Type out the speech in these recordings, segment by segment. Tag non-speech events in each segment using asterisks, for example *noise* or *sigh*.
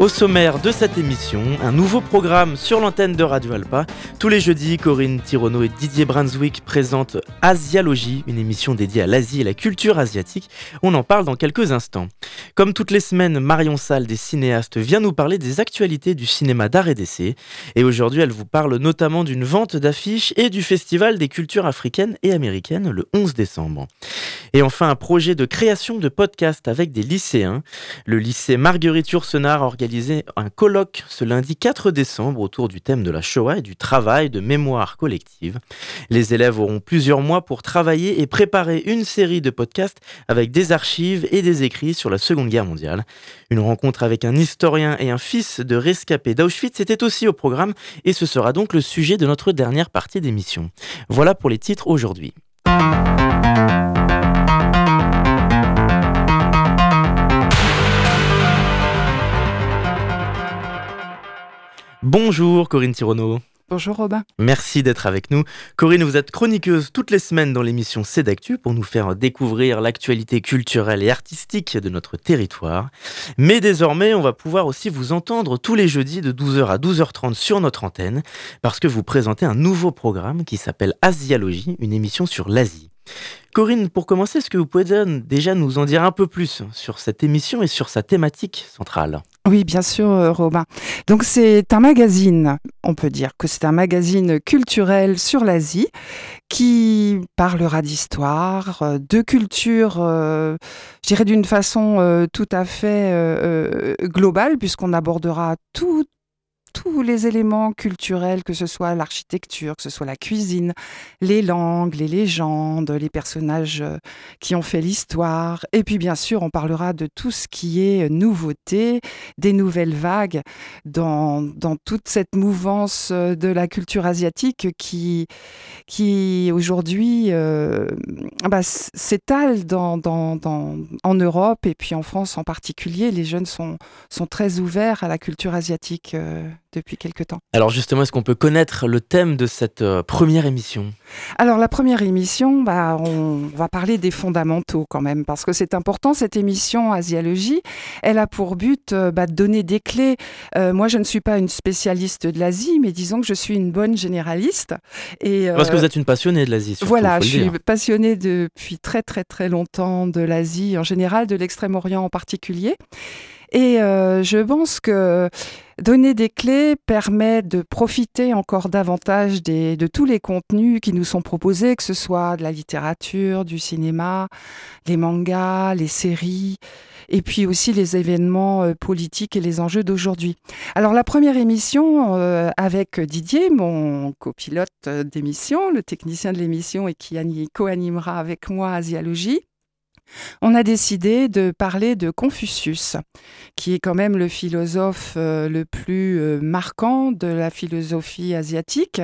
Au sommaire de cette émission, un nouveau programme sur l'antenne de Radio Alpa. Tous les jeudis, Corinne Tirono et Didier Brunswick présentent Asialogie, une émission dédiée à l'Asie et la culture asiatique. On en parle dans quelques instants. Comme toutes les semaines, Marion Salle des cinéastes vient nous parler des actualités du cinéma d'art et d'essai. Et aujourd'hui, elle vous parle notamment d'une vente d'affiches et du Festival des cultures africaines et américaines le 11 décembre. Et enfin, un projet de création de podcast avec des lycéens. Le lycée Marguerite Yourcenar un colloque ce lundi 4 décembre autour du thème de la Shoah et du travail de mémoire collective. Les élèves auront plusieurs mois pour travailler et préparer une série de podcasts avec des archives et des écrits sur la Seconde Guerre mondiale. Une rencontre avec un historien et un fils de rescapé d'Auschwitz était aussi au programme et ce sera donc le sujet de notre dernière partie d'émission. Voilà pour les titres aujourd'hui. Bonjour Corinne Tirono. Bonjour Robin. Merci d'être avec nous. Corinne, vous êtes chroniqueuse toutes les semaines dans l'émission C'est d'actu pour nous faire découvrir l'actualité culturelle et artistique de notre territoire. Mais désormais, on va pouvoir aussi vous entendre tous les jeudis de 12h à 12h30 sur notre antenne parce que vous présentez un nouveau programme qui s'appelle Asialogie, une émission sur l'Asie. Corinne, pour commencer, est-ce que vous pouvez déjà nous en dire un peu plus sur cette émission et sur sa thématique centrale? Oui, bien sûr, euh, Robin. Donc c'est un magazine, on peut dire que c'est un magazine culturel sur l'Asie qui parlera d'histoire, euh, de culture, euh, je dirais d'une façon tout à fait globale, puisqu'on abordera tout, tous les éléments culturels, que ce soit l'architecture, que ce soit la cuisine, les langues, les légendes, les personnages euh, qui ont fait l'histoire. Et puis bien sûr, on parlera de tout ce qui est nouveauté, des nouvelles vagues dans, dans toute cette mouvance euh, de la culture asiatique qui, qui aujourd'hui euh, bah, s'étale en Europe et puis en France en particulier. Les jeunes sont, sont très ouverts à la culture asiatique depuis quelques temps. Alors justement, est-ce qu'on peut connaître le thème de cette euh, première émission? Alors la première émission, bah, on va parler des fondamentaux quand même, parce que c'est important, cette émission Asiologie, elle a pour but euh, bah, de donner des clés. Euh, moi, je ne suis pas une spécialiste de l'Asie, mais disons que je suis une bonne généraliste. Et, parce que vous êtes une passionnée de l'Asie. Voilà, je suis passionnée depuis très très très longtemps de l'Asie en général, de l'Extrême-Orient en particulier. Et je pense que Donner des clés permet de profiter encore davantage de tous les contenus qui nous sont proposés, que ce soit de la littérature, du cinéma, les mangas, les séries, et puis aussi les événements euh, politiques et les enjeux d'aujourd'hui. Alors la première émission euh, avec Didier, mon copilote euh, d'émission, le technicien de l'émission et qui co-animera avec moi Asialogie, on a décidé de parler de Confucius, qui est quand même le philosophe euh, le plus euh, marquant de la philosophie asiatique,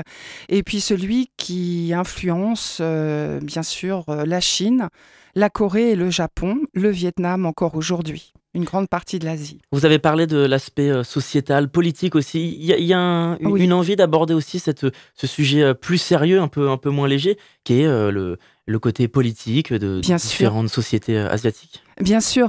et puis celui qui influence euh, bien sûr la Chine, la Corée et le Japon, le Vietnam encore aujourd'hui une grande partie de l'Asie. Vous avez parlé de l'aspect sociétal, politique aussi. Il y a, une envie d'aborder aussi cette, ce sujet plus sérieux, un peu, un peu moins léger, qui est le, le côté politique de différentes sociétés euh, asiatiques? Bien sûr,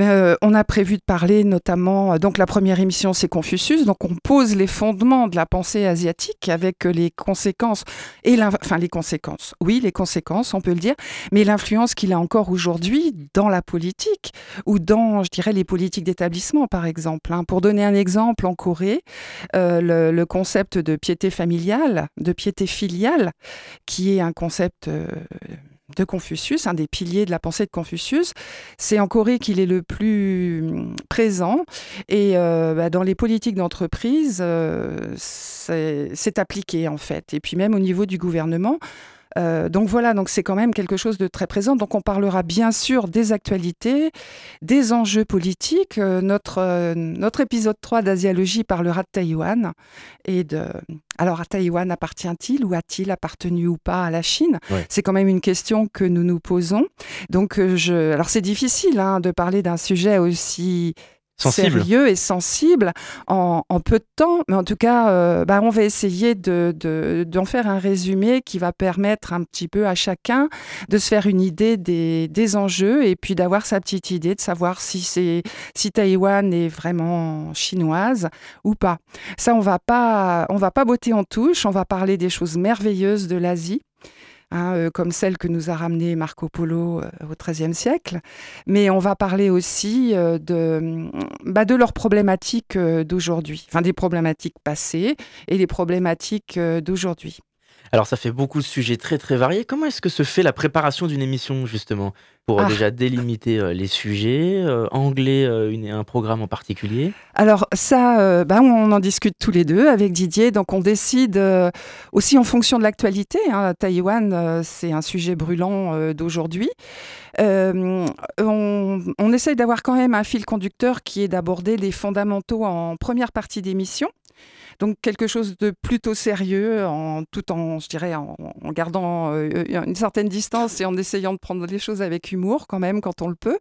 euh, on a prévu de parler notamment, euh, donc la première émission c'est Confucius, donc on pose les fondements de la pensée asiatique avec les conséquences, et enfin les conséquences, oui les conséquences on peut le dire, mais l'influence qu'il a encore aujourd'hui dans la politique ou dans, je dirais, les politiques d'établissement par exemple. Hein. Pour donner un exemple, en Corée, le, concept de piété familiale, de piété filiale, qui est un concept de Confucius, un des piliers de la pensée de Confucius. C'est en Corée qu'il est le plus hum, présent et euh, bah, dans les politiques d'entreprise, euh, c'est appliqué en fait. Et puis même au niveau du gouvernement, Euh, donc voilà, donc c'est quand même quelque chose de très présent. Donc on parlera bien sûr des actualités, des enjeux politiques. Euh, notre, euh, notre épisode 3 d'Asiologie parlera de Taïwan et de alors à Taïwan appartient-il ou a-t-il appartenu ou pas à la Chine? C'est quand même une question que nous nous posons. Donc je alors c'est difficile hein, de parler d'un sujet aussi sérieux et sensible en, peu de temps. Mais en tout cas, euh, bah, on va essayer d'en de, d'en faire un résumé qui va permettre un petit peu à chacun de se faire une idée des, enjeux et puis d'avoir sa petite idée de savoir si, si Taïwan est vraiment chinoise ou pas. Ça, on va pas, on va pas botter en touche, on va parler des choses merveilleuses de l'Asie. Hein, euh, comme celle que nous a ramenée Marco Polo euh, au XIIIe siècle. Mais on va parler aussi euh, de, bah, de leurs problématiques d'aujourd'hui, enfin des problématiques passées et des problématiques d'aujourd'hui. Alors ça fait beaucoup de sujets très très variés. Comment est-ce que se fait la préparation d'une émission justement pour euh, ah. déjà délimiter euh, les sujets, euh, angler un programme en particulier? Alors ça, bah, on en discute tous les deux avec Didier. Donc on décide aussi en fonction de l'actualité. Hein. Taïwan, c'est un sujet brûlant d'aujourd'hui. on, on essaye d'avoir quand même un fil conducteur qui est d'aborder les fondamentaux en première partie d'émission. Donc quelque chose de plutôt sérieux, tout en, je dirais, en, gardant euh, une certaine distance et en essayant de prendre les choses avec humour quand même quand on le peut.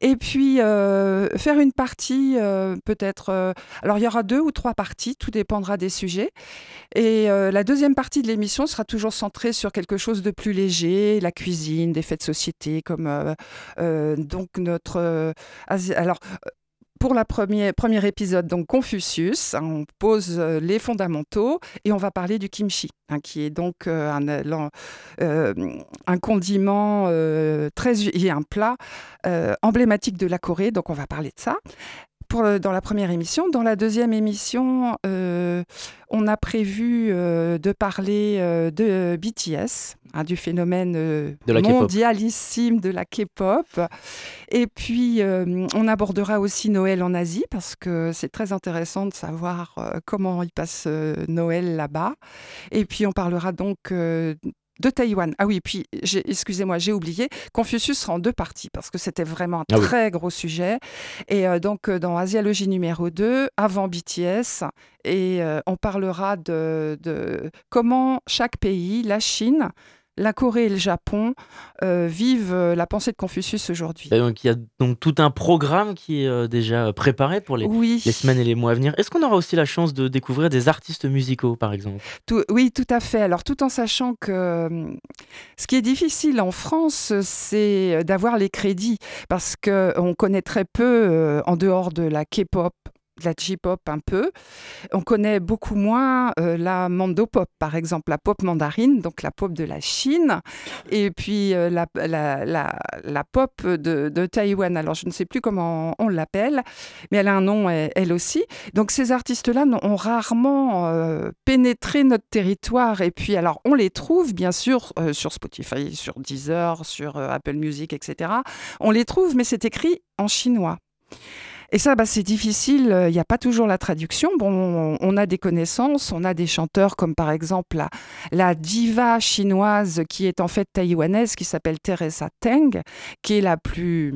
Et puis euh, faire une partie euh, peut-être. alors il y aura deux ou trois parties, tout dépendra des sujets. Et la deuxième partie de l'émission sera toujours centrée sur quelque chose de plus léger, la cuisine, des faits de société, comme donc notre. alors pour le premier, épisode, donc Confucius, hein, on pose euh, les fondamentaux et on va parler du kimchi, hein, qui est donc euh, un, euh, un, condiment très et un plat emblématique de la Corée. Donc on va parler de ça pour dans la première émission. Dans la deuxième émission, euh, on a prévu euh, de parler euh, de BTS, hein, du phénomène mondialissime de la K-pop. Et puis, on abordera aussi Noël en Asie, parce que c'est très intéressant de savoir comment ils passent Noël là-bas. Et puis, on parlera donc de Taïwan. Ah oui, puis excusez-moi, j'ai oublié. Confucius sera en deux parties parce que c'était vraiment un ah très gros sujet. Et euh, donc euh, dans Asiologie numéro 2, avant BTS, et euh, on parlera de, comment chaque pays, la Chine, la Corée et le Japon euh, vivent euh, la pensée de Confucius aujourd'hui. Donc il y a donc tout un programme qui est euh, déjà préparé pour les, les, semaines et les mois à venir. Est-ce qu'on aura aussi la chance de découvrir des artistes musicaux, par exemple? Oui, tout à fait. Alors tout en sachant que ce qui est difficile en France, c'est d'avoir les crédits parce qu'on connaît très peu, en dehors de la K-pop, la J-pop un peu. On connaît beaucoup moins euh, la mando-pop, par exemple, la pop mandarine, donc la pop de la Chine, et puis euh, la, la, pop de, de, Taïwan. Alors, je ne sais plus comment on, l'appelle, mais elle a un nom, elle, aussi. Donc, ces artistes-là ont rarement euh, pénétré notre territoire. Et puis, alors, on les trouve, bien sûr, sur Spotify, sur Deezer, sur Apple Music, etc. On les trouve, mais c'est écrit en chinois. Et ça, bah, c'est difficile. Il euh, n'y a pas toujours la traduction. Bon, on, a des connaissances. On a des chanteurs comme par exemple la, diva chinoise qui est en fait taïwanaise, qui s'appelle Teresa Teng, qui est la plus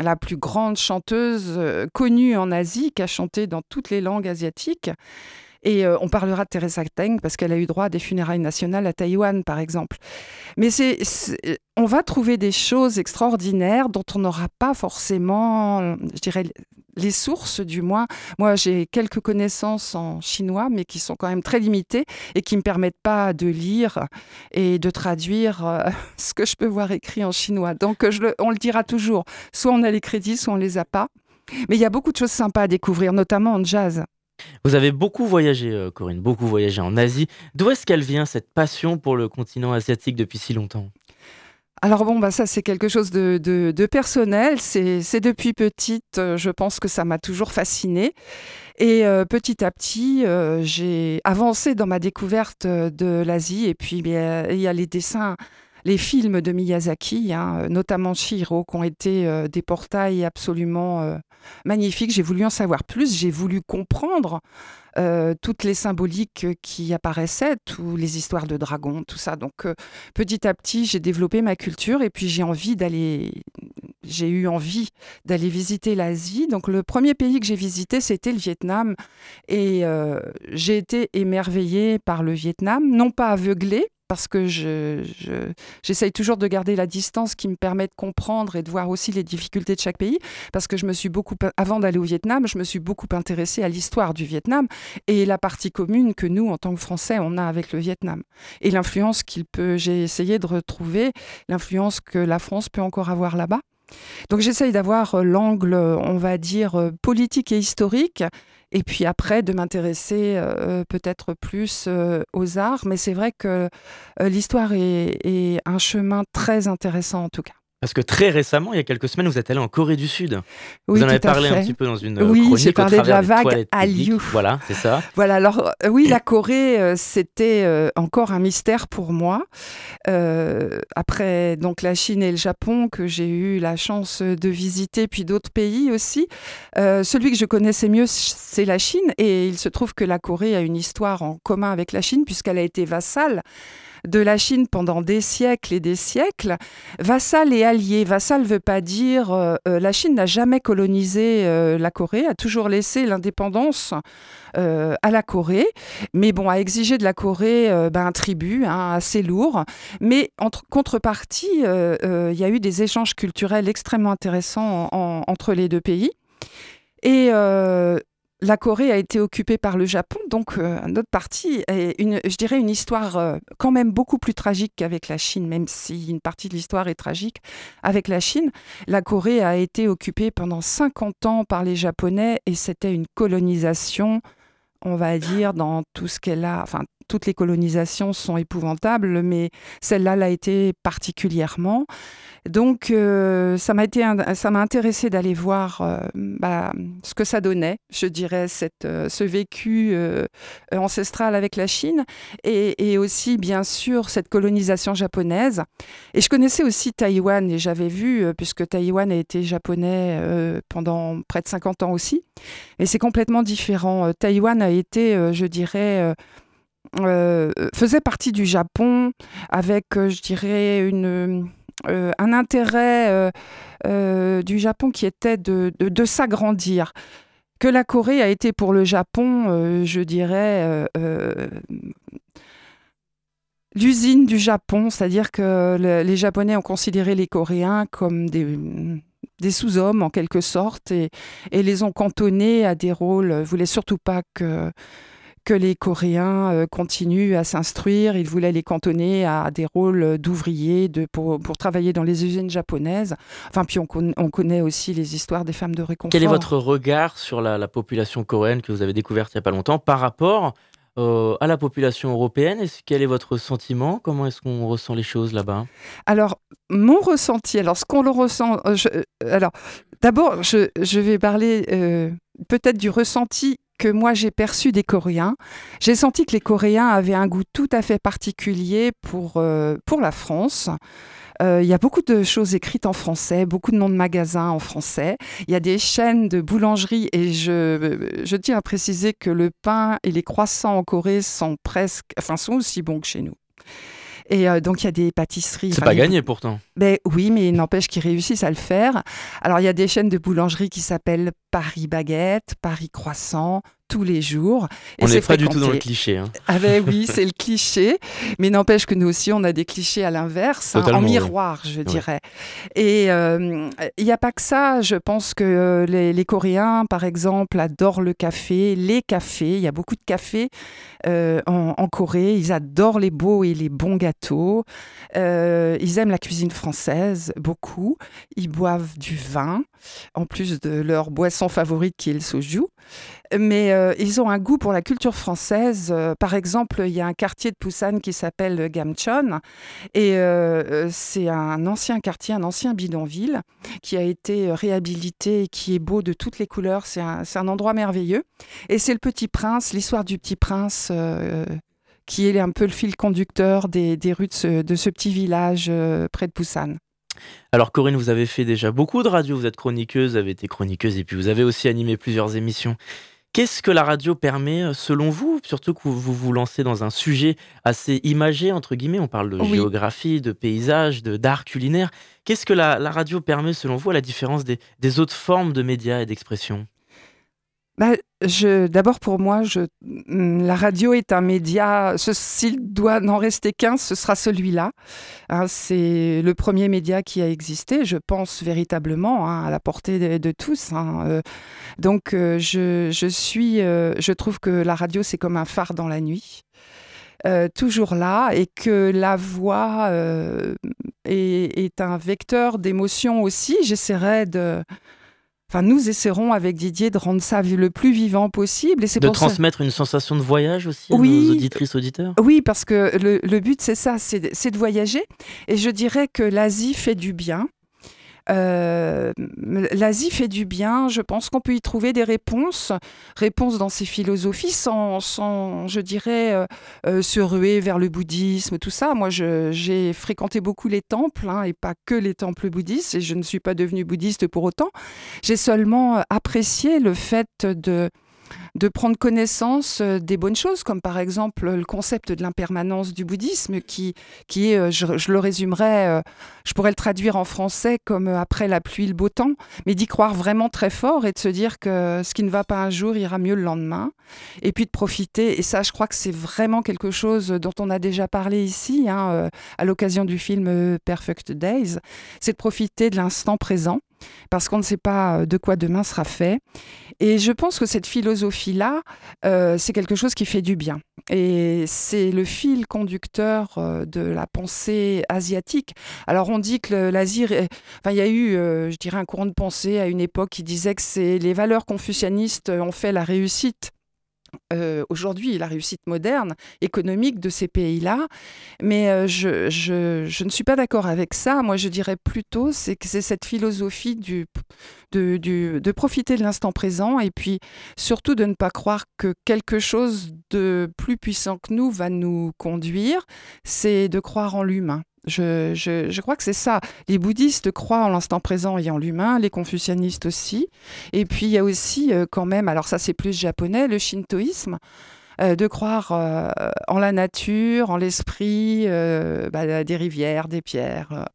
la plus grande chanteuse euh, connue en Asie, qui a chanté dans toutes les langues asiatiques. Et euh, on parlera de Teresa Teng parce qu'elle a eu droit à des funérailles nationales à Taïwan, par exemple. Mais on va trouver des choses extraordinaires dont on n'aura pas forcément, je dirais, les sources du moins. Moi, j'ai quelques connaissances en chinois, mais qui sont quand même très limitées et qui ne me permettent pas de lire et de traduire euh, *laughs* ce que je peux voir écrit en chinois. Donc, je on le dira toujours, soit on a les crédits, soit on les a pas. Mais il y a beaucoup de choses sympas à découvrir, notamment en jazz. Vous avez beaucoup voyagé, euh, Corinne, beaucoup voyagé en Asie. D'où est-ce qu'elle vient cette passion pour le continent asiatique depuis si longtemps? Alors bon, bah ça c'est quelque chose de, personnel. C'est depuis petite, euh, je pense que ça m'a toujours fascinée. Et euh, petit à petit, j'ai avancé dans ma découverte de l'Asie. Et puis il y a les dessins, les films de Miyazaki, hein, notamment Shiro, qui ont été des portails absolument magnifique. J'ai voulu en savoir plus, j'ai voulu comprendre euh, toutes les symboliques qui apparaissaient, toutes les histoires de dragons, tout ça. Donc euh, petit à petit, j'ai développé ma culture et puis j'ai envie d'aller, j'ai eu envie d'aller visiter l'Asie. Donc le premier pays que j'ai visité, c'était le Vietnam et euh, j'ai été émerveillée par le Vietnam, non pas aveuglée parce que j'essaye je, toujours de garder la distance qui me permet de comprendre et de voir aussi les difficultés de chaque pays, parce que je me suis beaucoup, avant d'aller au Vietnam, je me suis beaucoup intéressée à l'histoire du Vietnam et la partie commune que nous, en tant que Français, on a avec le Vietnam. Et l'influence qu'il peut, j'ai essayé de retrouver, l'influence que la France peut encore avoir là-bas. Donc j'essaye d'avoir euh, l'angle, on va dire, euh, politique et historique, et puis après de m'intéresser euh, peut-être plus euh, aux arts. Mais c'est vrai que euh, l'histoire est, un chemin très intéressant en tout cas. Parce que très récemment, il y a quelques semaines, vous êtes allé en Corée du Sud. vous en avez parlé un petit peu dans une oui, j'ai parlé de la vague Hallyu. Voilà, c'est ça. Voilà, alors oui, la Corée, c'était encore un mystère pour moi. après donc la Chine et le Japon, que j'ai eu la chance de visiter, puis d'autres pays aussi. celui que je connaissais mieux, c'est la Chine. Et il se trouve que la Corée a une histoire en commun avec la Chine, puisqu'elle a été vassale de la Chine pendant des siècles et des siècles. Vassal et allié. Vassal ne veut pas dire euh, euh, la Chine n'a jamais colonisé euh, la Corée, a toujours laissé l'indépendance à la Corée, mais bon, a exigé de la Corée ben, un tribut hein, assez lourd. Mais en contrepartie, il y a eu des échanges culturels extrêmement intéressants entre les deux pays. Et la Corée a été occupée par le Japon, donc euh, notre partie est, une, je dirais, une histoire euh, quand même beaucoup plus tragique qu'avec la Chine, même si une partie de l'histoire est tragique avec la Chine. La Corée a été occupée pendant 50 ans par les Japonais et c'était une colonisation, on va dire, dans tout ce qu'elle a, toutes les colonisations sont épouvantables, mais celle-là l'a été particulièrement. Donc, euh, ça m'a intéressé d'aller voir euh, bah, ce que ça donnait, je dirais, cette, euh, ce vécu ancestral avec la Chine, et, aussi, bien sûr, cette colonisation japonaise. Et je connaissais aussi Taïwan, et j'avais vu, puisque Taïwan a été japonais pendant près de 50 ans aussi, et c'est complètement différent. Taïwan a été, je dirais, faisait partie du Japon avec, je dirais, une euh, un intérêt euh, euh, du Japon qui était de, s'agrandir. Que la Corée a été pour le Japon, je dirais, l'usine du Japon, c'est-à-dire que les Japonais ont considéré les Coréens comme des, sous-hommes en quelque sorte et, et, les ont cantonnés à des rôles, voulaient surtout pas que que les Coréens euh, continuent à s'instruire. Ils voulaient les cantonner à des rôles d'ouvriers de, pour, travailler dans les usines japonaises. Enfin, puis on, connaît aussi les histoires des femmes de réconfort. Quel est votre regard sur la, population coréenne que vous avez découverte il n'y a pas longtemps par rapport euh, à la population européenne? Quel est votre sentiment? Comment est-ce qu'on ressent les choses là-bas? Alors, mon ressenti, alors ce qu'on le ressent, euh, alors d'abord, je, vais parler peut-être du ressenti que moi j'ai perçu des Coréens. J'ai senti que les Coréens avaient un goût tout à fait particulier pour, euh, pour la France. Euh, il y a beaucoup de choses écrites en français, beaucoup de noms de magasins en français. Il y a des chaînes de boulangeries et je, je tiens à préciser que le pain et les croissants en Corée sont presque, enfin, sont aussi bons que chez nous. Et euh, donc, il y a des pâtisseries. C'est pas gagné pourtant. Ben, oui, mais il n'empêche qu'ils réussissent à le faire. Alors, il y a des chaînes de boulangeries qui s'appellent Paris Baguette, Paris Croissant, tous les jours. on n'est pas du tout dans le cliché. Hein. Ah ben oui, *laughs* c'est le cliché, mais n'empêche que nous aussi, on a des clichés à l'inverse, hein, en miroir, je dirais. Et euh, il n'y a pas que ça. Je pense que euh, les, Coréens, par exemple, adorent le café, les cafés. Il y a beaucoup de cafés euh, en, Corée. Ils adorent les beaux et les bons gâteaux. ils aiment la cuisine française beaucoup. Ils boivent du vin, en plus de leur boisson favorite qui est le soju. Mais euh, ils ont un goût pour la culture française. Euh, par exemple, il y a un quartier de Busan qui s'appelle Gamcheon. Et euh, c'est un ancien quartier, un ancien bidonville qui a été réhabilité et qui est beau de toutes les couleurs. C'est un, endroit merveilleux. Et c'est le Petit Prince, l'histoire du Petit Prince qui est un peu le fil conducteur des, rues de ce, petit village près de Busan. Alors Corinne, vous avez fait déjà beaucoup de radio, vous êtes chroniqueuse, vous avez été chroniqueuse et puis vous avez aussi animé plusieurs émissions. Qu'est-ce que la radio permet euh, selon vous? Surtout que vous vous lancez dans un sujet assez imagé, entre guillemets, on parle de géographie, de paysage, d'art culinaire. Qu'est-ce que la, radio permet selon vous à la différence des autres formes de médias et d'expression bah, D'abord, pour moi, mm, la radio est un média. S'il doit n'en rester qu'un, ce sera celui-là. Hein, c'est le premier média qui a existé, je pense véritablement, hein, à la portée de, tous. Hein, euh. donc, euh, je, je, suis, euh, je trouve que la radio, c'est comme un phare dans la nuit. toujours là et que la voix est, est, un vecteur d'émotion aussi. J'essaierai de, Enfin, nous essaierons avec Didier de rendre ça le plus vivant possible. Et c'est de transmettre une sensation de voyage aussi à nos auditrices, auditeurs? Oui, parce que le, le but, c'est ça, c'est de voyager. Et je dirais que l'Asie fait du bien. Euh, L'Asie fait du bien. Je pense qu'on peut y trouver des réponses, réponses dans ses philosophies, sans, sans je dirais, euh, euh, se ruer vers le bouddhisme, tout ça. Moi, j'ai fréquenté beaucoup les temples, hein, et pas que les temples bouddhistes, et je ne suis pas devenue bouddhiste pour autant. J'ai seulement apprécié le fait de de prendre connaissance euh, des bonnes choses, comme par exemple le concept de l'impermanence du bouddhisme, qui, qui est, euh, je, le résumerai, euh, je pourrais le traduire en français comme après la pluie, le beau temps, mais d'y croire vraiment très fort et de se dire que ce qui ne va pas un jour ira mieux le lendemain, et puis de profiter, et ça je crois que c'est vraiment quelque chose dont on a déjà parlé ici, hein, à l'occasion du film Perfect Days, c'est de profiter de l'instant présent parce qu'on ne sait pas de quoi demain sera fait. Et je pense que cette philosophie-là, euh, c'est quelque chose qui fait du bien. Et c'est le fil conducteur euh, de la pensée asiatique. Alors on dit que l'Asie, enfin il y a eu, euh, je dirais, un courant de pensée à une époque qui disait que c'est les valeurs confucianistes ont fait la réussite euh, aujourd'hui la réussite moderne économique de ces pays-là. Mais euh, je, ne suis pas d'accord avec ça. Moi, je dirais plutôt c'est que c'est cette philosophie de profiter de l'instant présent et puis surtout de ne pas croire que quelque chose de plus puissant que nous va nous conduire. C'est de croire en l'humain. Je, crois que c'est ça. Les bouddhistes croient en l'instant présent et en l'humain, les confucianistes aussi. Et puis il y a aussi euh, quand même, alors ça c'est plus japonais, le shintoïsme. Euh, de croire euh, en la nature, en l'esprit, bah, des rivières, des pierres.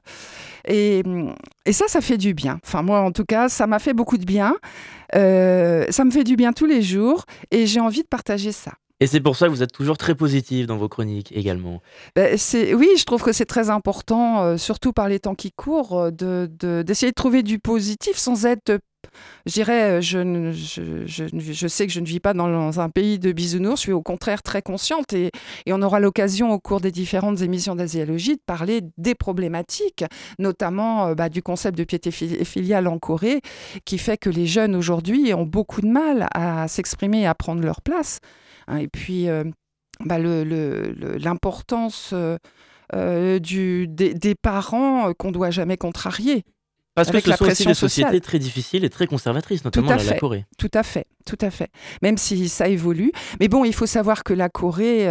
Et, et, ça, ça fait du bien. Enfin, moi, en tout cas, ça m'a fait beaucoup de bien. ça me fait du bien tous les jours et j'ai envie de partager ça. Et c'est pour ça que vous êtes toujours très positive dans vos chroniques également. Ben, oui, je trouve que c'est très important, euh, surtout par les temps qui courent, euh, de, d'essayer de, trouver du positif sans être je dirais, euh, je, sais que je ne vis pas dans un pays de bisounours, je suis au contraire très consciente et, on aura l'occasion au cours des différentes émissions d'asiologie de parler des problématiques, notamment bah, du concept de piété filiale en Corée, qui fait que les jeunes aujourd'hui ont beaucoup de mal à s'exprimer et à prendre leur place. Hein, et puis, euh, bah, l'importance euh, euh, des, parents qu'on ne doit jamais contrarier. Parce que ce sont aussi des sociétés très difficiles et très conservatrices, notamment la, Corée. Tout à fait, tout à fait. Même si ça évolue. Mais bon, il faut savoir que la Corée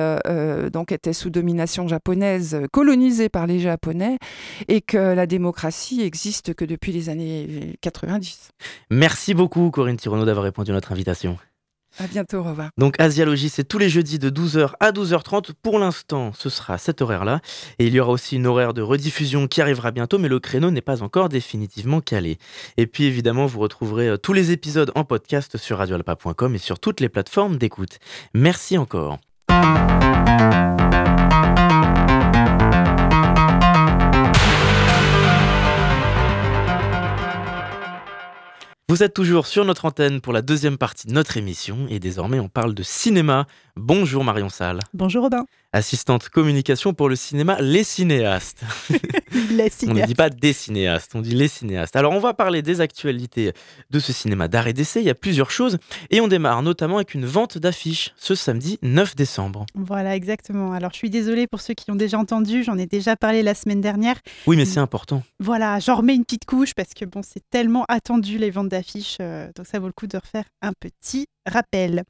donc était sous domination japonaise, colonisée par les Japonais, et que la démocratie existe que depuis les années 90. Merci beaucoup, Corinne Tirono, d'avoir répondu à notre invitation. À bientôt, au revoir. Donc Asialogie, c'est tous les jeudis de 12h à 12h30. Pour l'instant, ce sera cet horaire-là. Et il y aura aussi une horaire de rediffusion qui arrivera bientôt, mais le créneau n'est pas encore définitivement calé. Et puis évidemment, vous retrouverez euh, tous les épisodes en podcast sur radioalpa.com et sur toutes les plateformes d'écoute. Merci encore. Vous êtes toujours sur notre antenne pour la deuxième partie de notre émission et désormais on parle de cinéma. Bonjour Marion Salle. Bonjour Robin assistante communication pour le cinéma Les Cinéastes. *laughs* les cinéastes. on ne dit pas des cinéastes, on dit les cinéastes. Alors on va parler des actualités de ce cinéma d'art et d'essai, il y a plusieurs choses et on démarre notamment avec une vente d'affiches ce samedi 9 décembre. Voilà, exactement. Alors je suis désolée pour ceux qui ont déjà entendu, j'en ai déjà parlé la semaine dernière. Oui, mais c'est important. Voilà, j'en remets une petite couche parce que bon, c'est tellement attendu les ventes d'affiches, euh, donc ça vaut le coup de refaire un petit rappel.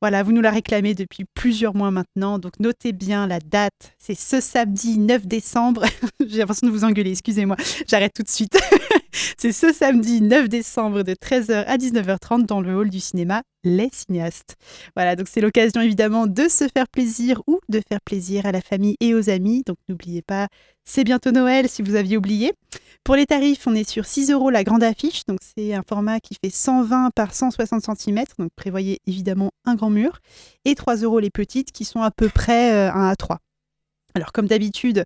Voilà, vous nous la réclamez depuis plusieurs mois maintenant, donc notez bien la date. C'est ce samedi 9 décembre. *laughs* J'ai l'impression de vous engueuler, excusez-moi, j'arrête tout de suite. *laughs* *laughs* C'est ce samedi 9 décembre de 13h à 19h30 dans le hall du cinéma Les Cinéastes. Voilà, donc c'est l'occasion évidemment de se faire plaisir ou de faire plaisir à la famille et aux amis. Donc n'oubliez pas, c'est bientôt Noël si vous aviez oublié. Pour les tarifs, on est sur 6 euros la grande affiche, donc c'est un format qui fait 120 par 160 cm, donc prévoyez évidemment un grand mur, et 3 euros les petites qui sont à peu près 1 euh, à 3. Alors comme d'habitude,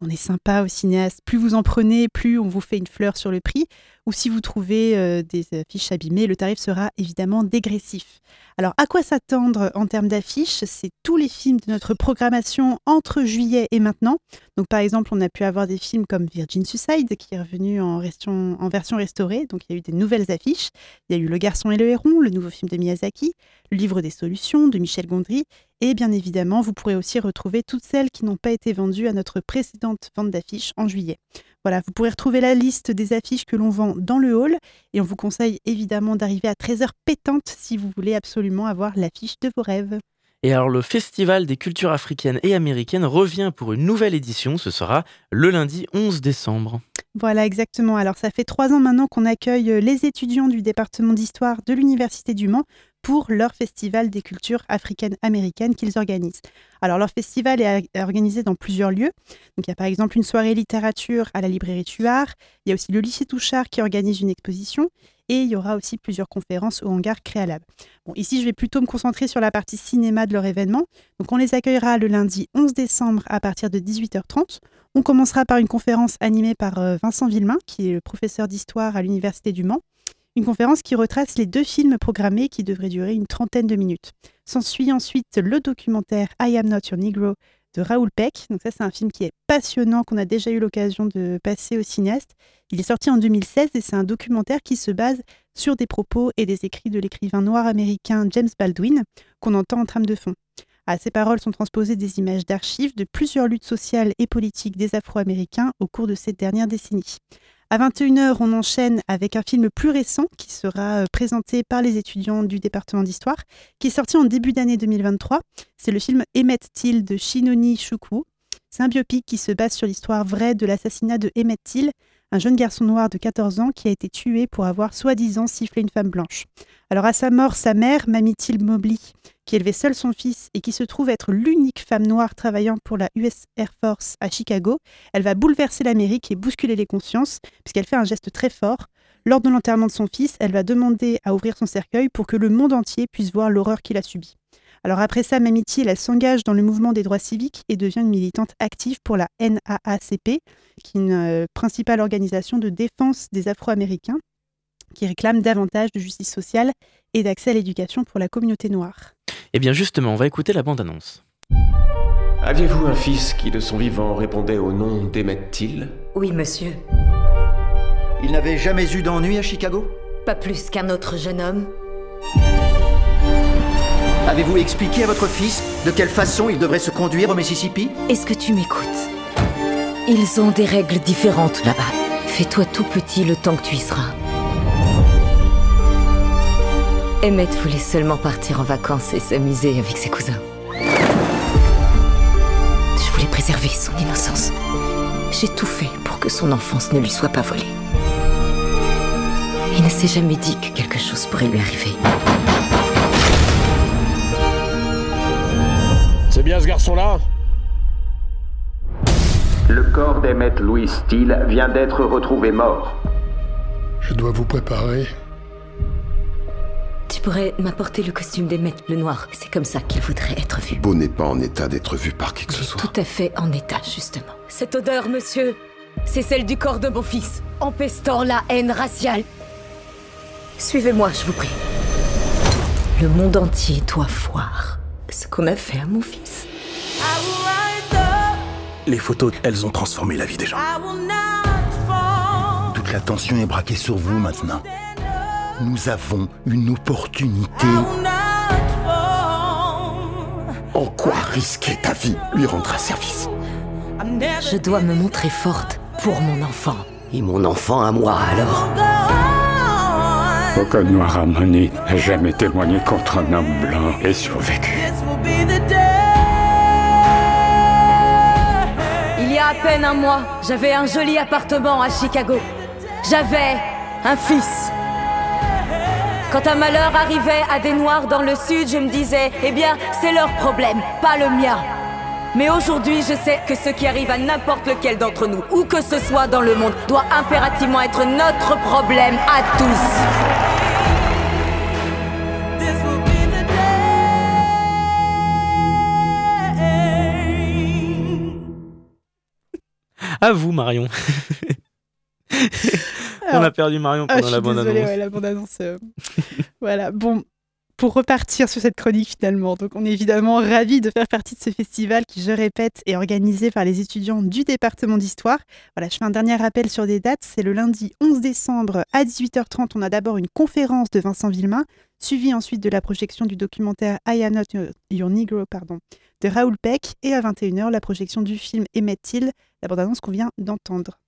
on est sympa au cinéaste. Plus vous en prenez, plus on vous fait une fleur sur le prix. Ou si vous trouvez euh, des affiches abîmées, le tarif sera évidemment dégressif. Alors, à quoi s'attendre en termes d'affiches? C'est tous les films de notre programmation entre juillet et maintenant. Donc, par exemple, on a pu avoir des films comme Virgin Suicide qui est revenu en, en version restaurée. Donc, il y a eu des nouvelles affiches. Il y a eu Le Garçon et le Héron, le nouveau film de Miyazaki, Le Livre des Solutions de Michel Gondry et bien évidemment, vous pourrez aussi retrouver toutes celles qui n'ont pas été vendues à notre précédente vente d'affiches en juillet. Voilà, vous pourrez retrouver la liste des affiches que l'on vend dans le hall et on vous conseille évidemment d'arriver à 13h pétante si vous voulez absolument avoir l'affiche de vos rêves. Et alors le Festival des cultures africaines et américaines revient pour une nouvelle édition, ce sera le lundi 11 décembre. Voilà, exactement. Alors ça fait trois ans maintenant qu'on accueille les étudiants du département d'histoire de l'Université du Mans pour leur festival des cultures africaines américaines qu'ils organisent. Alors leur festival est organisé dans plusieurs lieux. Donc il y a par exemple une soirée littérature à la librairie Tuard, il y a aussi le lycée Touchard qui organise une exposition et il y aura aussi plusieurs conférences au hangar Créalab. Bon, ici je vais plutôt me concentrer sur la partie cinéma de leur événement. Donc on les accueillera le lundi 11 décembre à partir de 18h30. On commencera par une conférence animée par euh, Vincent Villemain, qui est le professeur d'histoire à l'Université du Mans. Une conférence qui retrace les deux films programmés qui devraient durer une trentaine de minutes. S'ensuit ensuite le documentaire I Am Not Your Negro de Raoul Peck. Donc ça c'est un film qui est passionnant, qu'on a déjà eu l'occasion de passer au cinéaste. Il est sorti en 2016 et c'est un documentaire qui se base sur des propos et des écrits de l'écrivain noir américain James Baldwin qu'on entend en trame de fond. À ces paroles sont transposées des images d'archives de plusieurs luttes sociales et politiques des Afro-Américains au cours de ces dernières décennies. À 21h, on enchaîne avec un film plus récent qui sera euh, présenté par les étudiants du département d'histoire, qui est sorti en début d'année 2023. C'est le film Emmett Till de Shinoni Shuku. C'est un biopic qui se base sur l'histoire vraie de l'assassinat de Emmett Till, un jeune garçon noir de 14 ans qui a été tué pour avoir soi-disant sifflé une femme blanche. Alors à sa mort, sa mère, Mamie Till Mobley, qui élevait seule son fils et qui se trouve être l'unique femme noire travaillant pour la US Air Force à Chicago, elle va bouleverser l'Amérique et bousculer les consciences, puisqu'elle fait un geste très fort. Lors de l'enterrement de son fils, elle va demander à ouvrir son cercueil pour que le monde entier puisse voir l'horreur qu'il a subie. Alors après ça, Mamie Till, elle s'engage dans le mouvement des droits civiques et devient une militante active pour la NAACP, qui est une euh, principale organisation de défense des Afro-Américains, qui réclame davantage de justice sociale et d'accès à l'éducation pour la communauté noire. Eh bien justement, on va écouter la bande-annonce. Aviez-vous un fils qui, de son vivant, répondait au nom d'Emmett Till Oui, monsieur. Il n'avait jamais eu d'ennui à Chicago? Pas plus qu'un autre jeune homme. Avez-vous expliqué à votre fils de quelle façon il devrait se conduire au Mississippi? Est-ce que tu m'écoutes? Ils ont des règles différentes là-bas. Fais-toi tout petit le temps que tu y seras. Emmett voulait seulement partir en vacances et s'amuser avec ses cousins. Je voulais préserver son innocence. J'ai tout fait pour que son enfance ne lui soit pas volée. Il ne s'est jamais dit que quelque chose pourrait lui arriver. C'est bien ce garçon-là Le corps d'Emmett Louis Steele vient d'être retrouvé mort. Je dois vous préparer tu pourrais m'apporter le costume d'Emmet, le noir. C'est comme ça qu'il voudrait être vu. Beau n'est pas en état d'être vu par qui que ce soit. Tout à fait en état, justement. Cette odeur, monsieur, c'est celle du corps de mon fils, empestant la haine raciale. Suivez-moi, je vous prie. Le monde entier doit voir ce qu'on a fait à mon fils. Les photos, elles ont transformé la vie des gens. Toute l'attention est braquée sur vous maintenant. Nous avons une opportunité. En quoi risquer ta vie lui rendra service? Je dois me montrer forte pour mon enfant. Et mon enfant à moi alors? Aucun noir harmonie n'a jamais témoigné contre un homme blanc et survécu. Il y a à peine un mois, j'avais un joli appartement à Chicago. J'avais un fils. Quand un malheur arrivait à des Noirs dans le Sud, je me disais, eh bien, c'est leur problème, pas le mien. Mais aujourd'hui, je sais que ce qui arrive à n'importe lequel d'entre nous, où que ce soit dans le monde, doit impérativement être notre problème à tous. *laughs* À vous, Marion. *laughs* On a perdu Marion Ah, je pendant suis la bande désolée, annonce. ouais, la bande-annonce. euh, *laughs* voilà, bon, pour repartir sur cette chronique finalement, donc on est évidemment ravis de faire partie de ce festival qui, je répète, est organisé par les étudiants du département d'histoire. Voilà, je fais un dernier rappel sur des dates. C'est le lundi 11 décembre à 18h30. On a d'abord une conférence de Vincent Villemain, suivie ensuite de la projection du documentaire I Am Not Your, Negro pardon, de Raoul Peck, et à 21h, la projection du film Emmett Till, la bande-annonce qu'on vient d'entendre.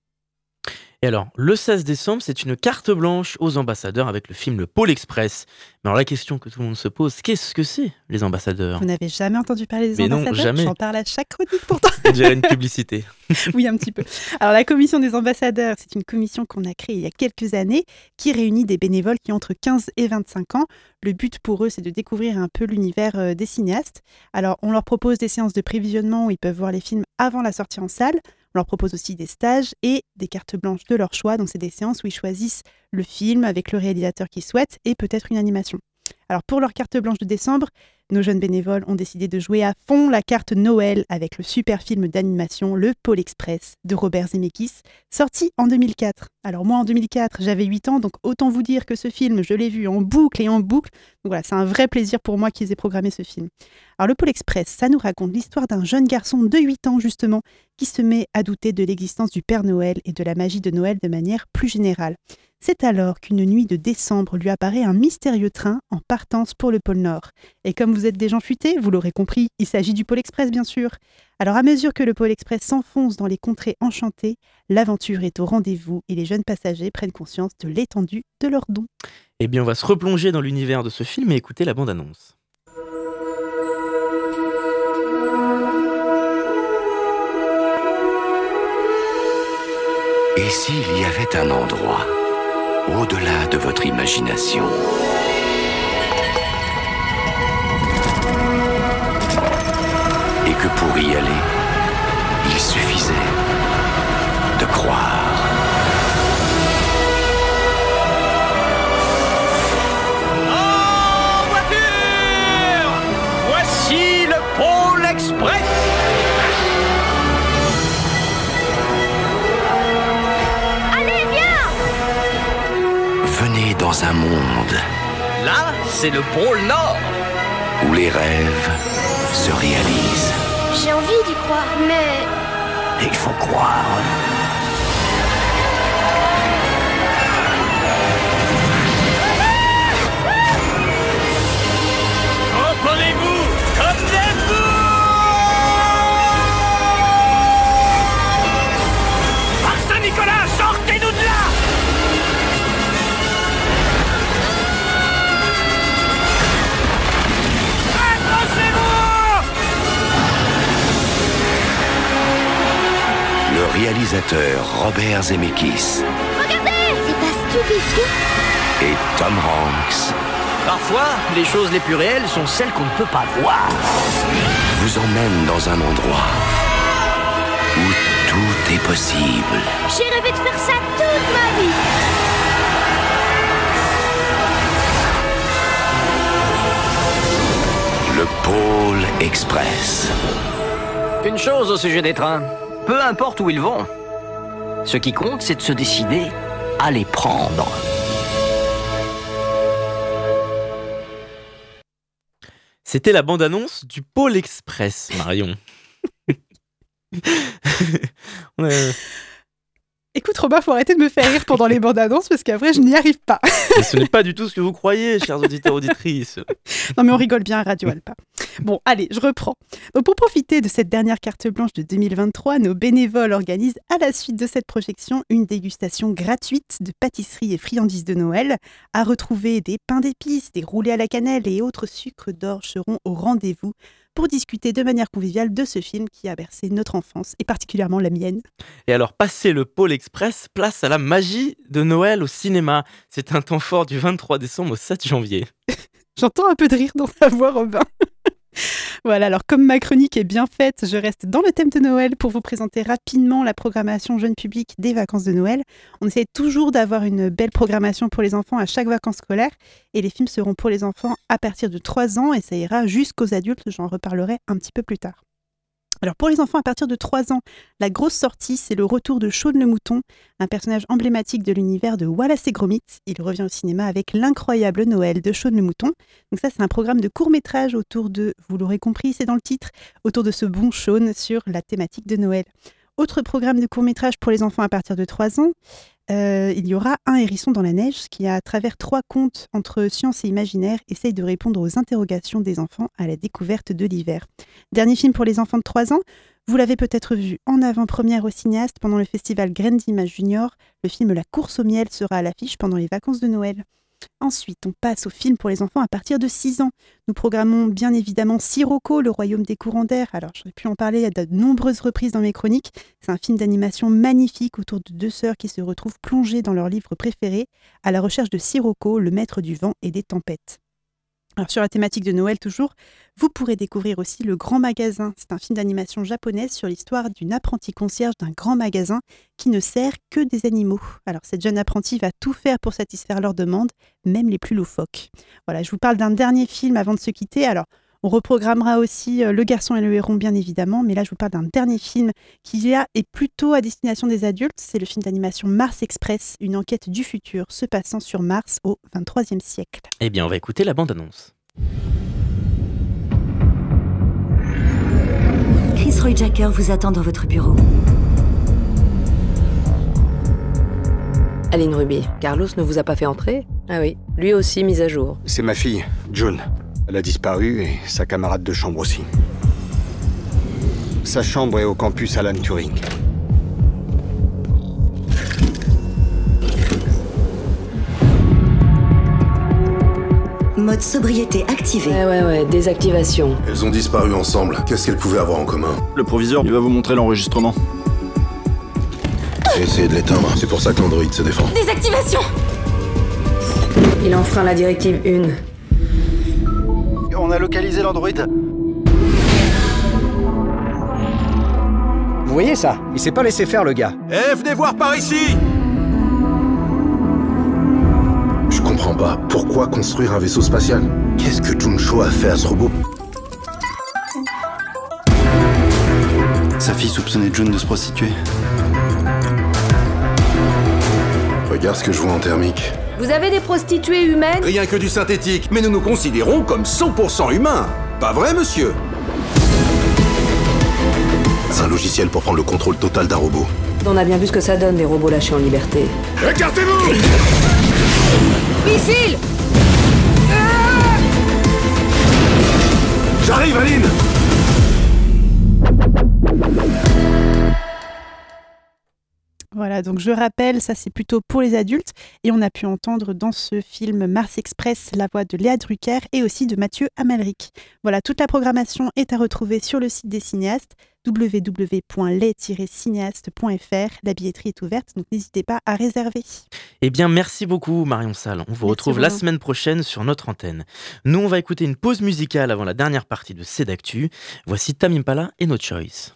Et alors, le 16 décembre, c'est une carte blanche aux ambassadeurs avec le film Le Pôle Express. Mais alors la question que tout le monde se pose, qu'est-ce que c'est les ambassadeurs? Vous n'avez jamais entendu parler des Mais non, ambassadeurs? jamais. J'en parle à chaque chronique pourtant. Dirait une publicité. *laughs* oui, un petit peu. Alors, la commission des ambassadeurs, c'est une commission qu'on a créée il y a quelques années qui réunit des bénévoles qui ont entre 15 et 25 ans. Le but pour eux, c'est de découvrir un peu l'univers euh, des cinéastes. Alors, on leur propose des séances de prévisionnement où ils peuvent voir les films avant la sortie en salle. On leur propose aussi des stages et des cartes blanches de leur choix. Donc, c'est des séances où ils choisissent le film avec le réalisateur qu'ils souhaitent et peut-être une animation. Alors, pour leur carte blanche de décembre, nos jeunes bénévoles ont décidé de jouer à fond la carte Noël avec le super film d'animation Le Pôle Express de Robert Zemeckis, sorti en 2004. Alors moi en 2004, j'avais 8 ans, donc autant vous dire que ce film, je l'ai vu en boucle et en boucle. Donc voilà, c'est un vrai plaisir pour moi qu'ils aient programmé ce film. Alors Le Pôle Express, ça nous raconte l'histoire d'un jeune garçon de 8 ans justement, qui se met à douter de l'existence du Père Noël et de la magie de Noël de manière plus générale. C'est alors qu'une nuit de décembre lui apparaît un mystérieux train en partance pour le pôle Nord. Et comme vous êtes des gens futés, vous l'aurez compris, il s'agit du pôle Express bien sûr. Alors à mesure que le pôle Express s'enfonce dans les contrées enchantées, l'aventure est au rendez-vous et les jeunes passagers prennent conscience de l'étendue de leurs dons. Eh bien, on va se replonger dans l'univers de ce film et écouter la bande-annonce. Et s'il y avait un endroit, au-delà de votre imagination, que pour y aller, il suffisait de croire. En voiture Voici le Pôle Express Allez, viens Venez dans un monde Là, c'est le pôle Nord où les rêves se réalisent. J'ai envie d'y croire, mais Il faut croire. Reprenez-vous Réalisateur Robert Zemeckis regardez C'est pas stupéfiant et Tom Hanks Parfois, les choses les plus réelles sont celles qu'on ne peut pas voir. vous emmènent dans un endroit où tout est possible. J'ai rêvé de faire ça toute ma vie Le Pôle Express. Une chose au sujet des trains, peu importe où ils vont, ce qui compte, c'est de se décider à les prendre. C'était la bande-annonce du Pôle Express, Marion. *laughs* *laughs* On a- Écoute Robin, faut arrêter de me faire rire pendant les bandes annonces parce qu'après je n'y arrive pas. *laughs* Ce n'est pas du tout ce que vous croyez, chers auditeurs auditrices. Non mais on rigole bien à Radio Alpa. Bon, allez, je reprends. Donc, pour profiter de cette dernière carte blanche de 2023, nos bénévoles organisent à la suite de cette projection une dégustation gratuite de pâtisseries et friandises de Noël. À retrouver des pains d'épices, des roulés à la cannelle et autres sucres d'orge seront au rendez-vous pour discuter de manière conviviale de ce film qui a bercé notre enfance et particulièrement la mienne. Et alors, passer le pôle express, place à la magie de Noël au cinéma. C'est un temps fort du 23 décembre au 7 janvier. *laughs* J'entends un peu de rire dans ta voix, Robin. Voilà, alors comme ma chronique est bien faite, je reste dans le thème de Noël pour vous présenter rapidement la programmation jeune public des vacances de Noël. On essaie toujours d'avoir une belle programmation pour les enfants à chaque vacances scolaires et les films seront pour les enfants à partir de 3 ans et ça ira jusqu'aux adultes, j'en reparlerai un petit peu plus tard. Alors pour les enfants à partir de 3 ans, la grosse sortie, c'est le retour de Shaun le Mouton, un personnage emblématique de l'univers de Wallace et Gromit. Il revient au cinéma avec l'incroyable Noël de Shaun le Mouton. Donc ça, c'est un programme de court métrage autour de, vous l'aurez compris, c'est dans le titre, autour de ce bon Shaun sur la thématique de Noël. Autre programme de court métrage pour les enfants à partir de 3 ans, euh, il y aura un hérisson dans la neige qui, à travers trois contes entre science et imaginaire, essaye de répondre aux interrogations des enfants à la découverte de l'hiver. Dernier film pour les enfants de 3 ans, vous l'avez peut-être vu en avant-première au cinéaste pendant le festival Graines d'Image Junior. Le film La course au miel sera à l'affiche pendant les vacances de Noël. Ensuite, on passe au film pour les enfants à partir de 6 ans. Nous programmons bien évidemment Sirocco, le royaume des courants d'air. Alors, j'aurais pu en parler à de nombreuses reprises dans mes chroniques. C'est un film d'animation magnifique autour de deux sœurs qui se retrouvent plongées dans leur livre préféré, à la recherche de Sirocco, le maître du vent et des tempêtes. Alors sur la thématique de Noël toujours, vous pourrez découvrir aussi Le Grand Magasin. C'est un film d'animation japonaise sur l'histoire d'une apprentie concierge d'un grand magasin qui ne sert que des animaux. Alors cette jeune apprentie va tout faire pour satisfaire leurs demandes, même les plus loufoques. Voilà, je vous parle d'un dernier film avant de se quitter. Alors on reprogrammera aussi euh, Le garçon et le héron, bien évidemment, mais là, je vous parle d'un dernier film qui est plutôt à destination des adultes. C'est le film d'animation Mars Express, une enquête du futur se passant sur Mars au 23e siècle. Eh bien, on va écouter la bande-annonce. Chris Roy Jacker vous attend dans votre bureau. Aline Ruby, Carlos ne vous a pas fait entrer? Ah oui, lui aussi mise à jour. C'est ma fille, June. Elle a disparu et sa camarade de chambre aussi. Sa chambre est au campus Alan Turing. Mode sobriété activé. Ouais, ouais, ouais, désactivation. Elles ont disparu ensemble. Qu'est-ce qu'elles pouvaient avoir en commun? Le proviseur, il va vous montrer l'enregistrement. J'ai essayé de l'éteindre. C'est pour ça que l'Android se défend. Désactivation Il enfreint la directive 1. On a localisé l'Android. Vous voyez ça? Il s'est pas laissé faire le gars. Eh, venez voir par ici Je comprends pas. Pourquoi construire un vaisseau spatial? Qu'est-ce que Juncho a fait à ce robot? Sa fille soupçonnait June de se prostituer. Regarde ce que je vois en thermique. Vous avez des prostituées humaines? Rien que du synthétique, mais nous nous considérons comme 100% humains. Pas vrai, monsieur? C'est un logiciel pour prendre le contrôle total d'un robot. On a bien vu ce que ça donne, des robots lâchés en liberté. Écartez-vous Missile J'arrive, Aline donc je rappelle, ça c'est plutôt pour les adultes. Et on a pu entendre dans ce film Mars Express la voix de Léa Drucker et aussi de Mathieu Amalric. Voilà, toute la programmation est à retrouver sur le site des cinéastes www.les-cinéastes.fr. La billetterie est ouverte, donc n'hésitez pas à réserver. Eh bien, merci beaucoup Marion Salle. On vous retrouve la semaine prochaine sur notre antenne. Nous, on va écouter une pause musicale avant la dernière partie de C'est d'actu. Voici Tamim Pala et No Choice.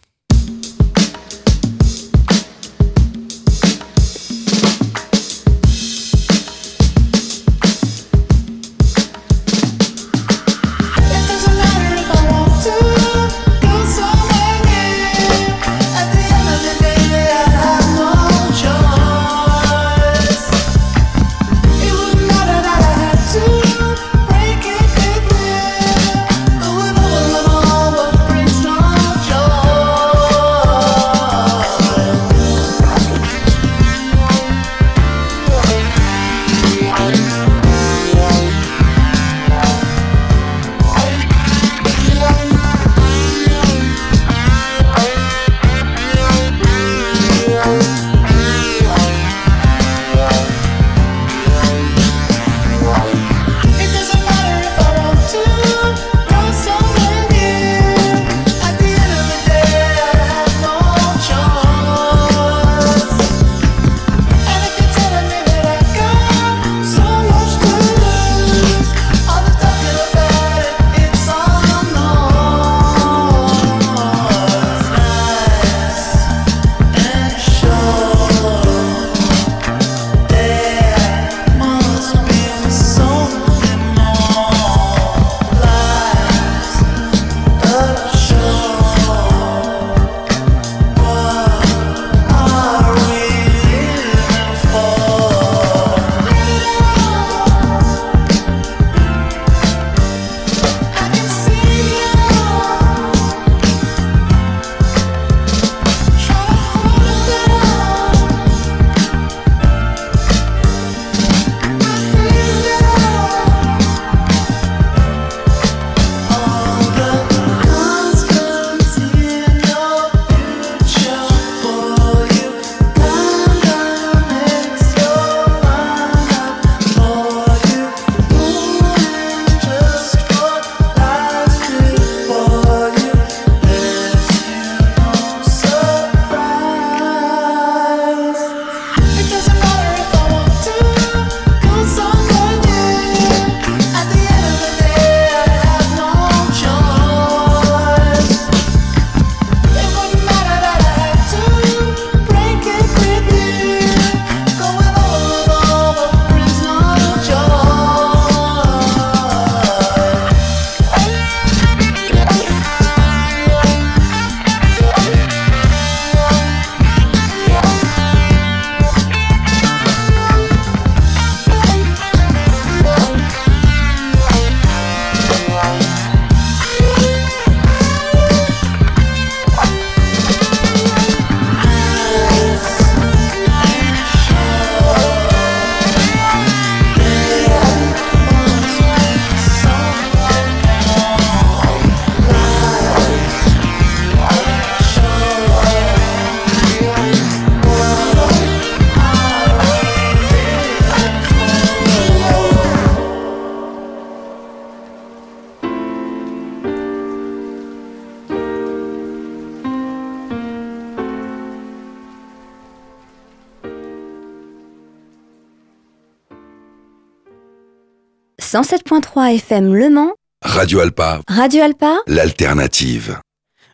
107.3 FM Le Mans. Radio Alpa. Radio Alpa. L'alternative.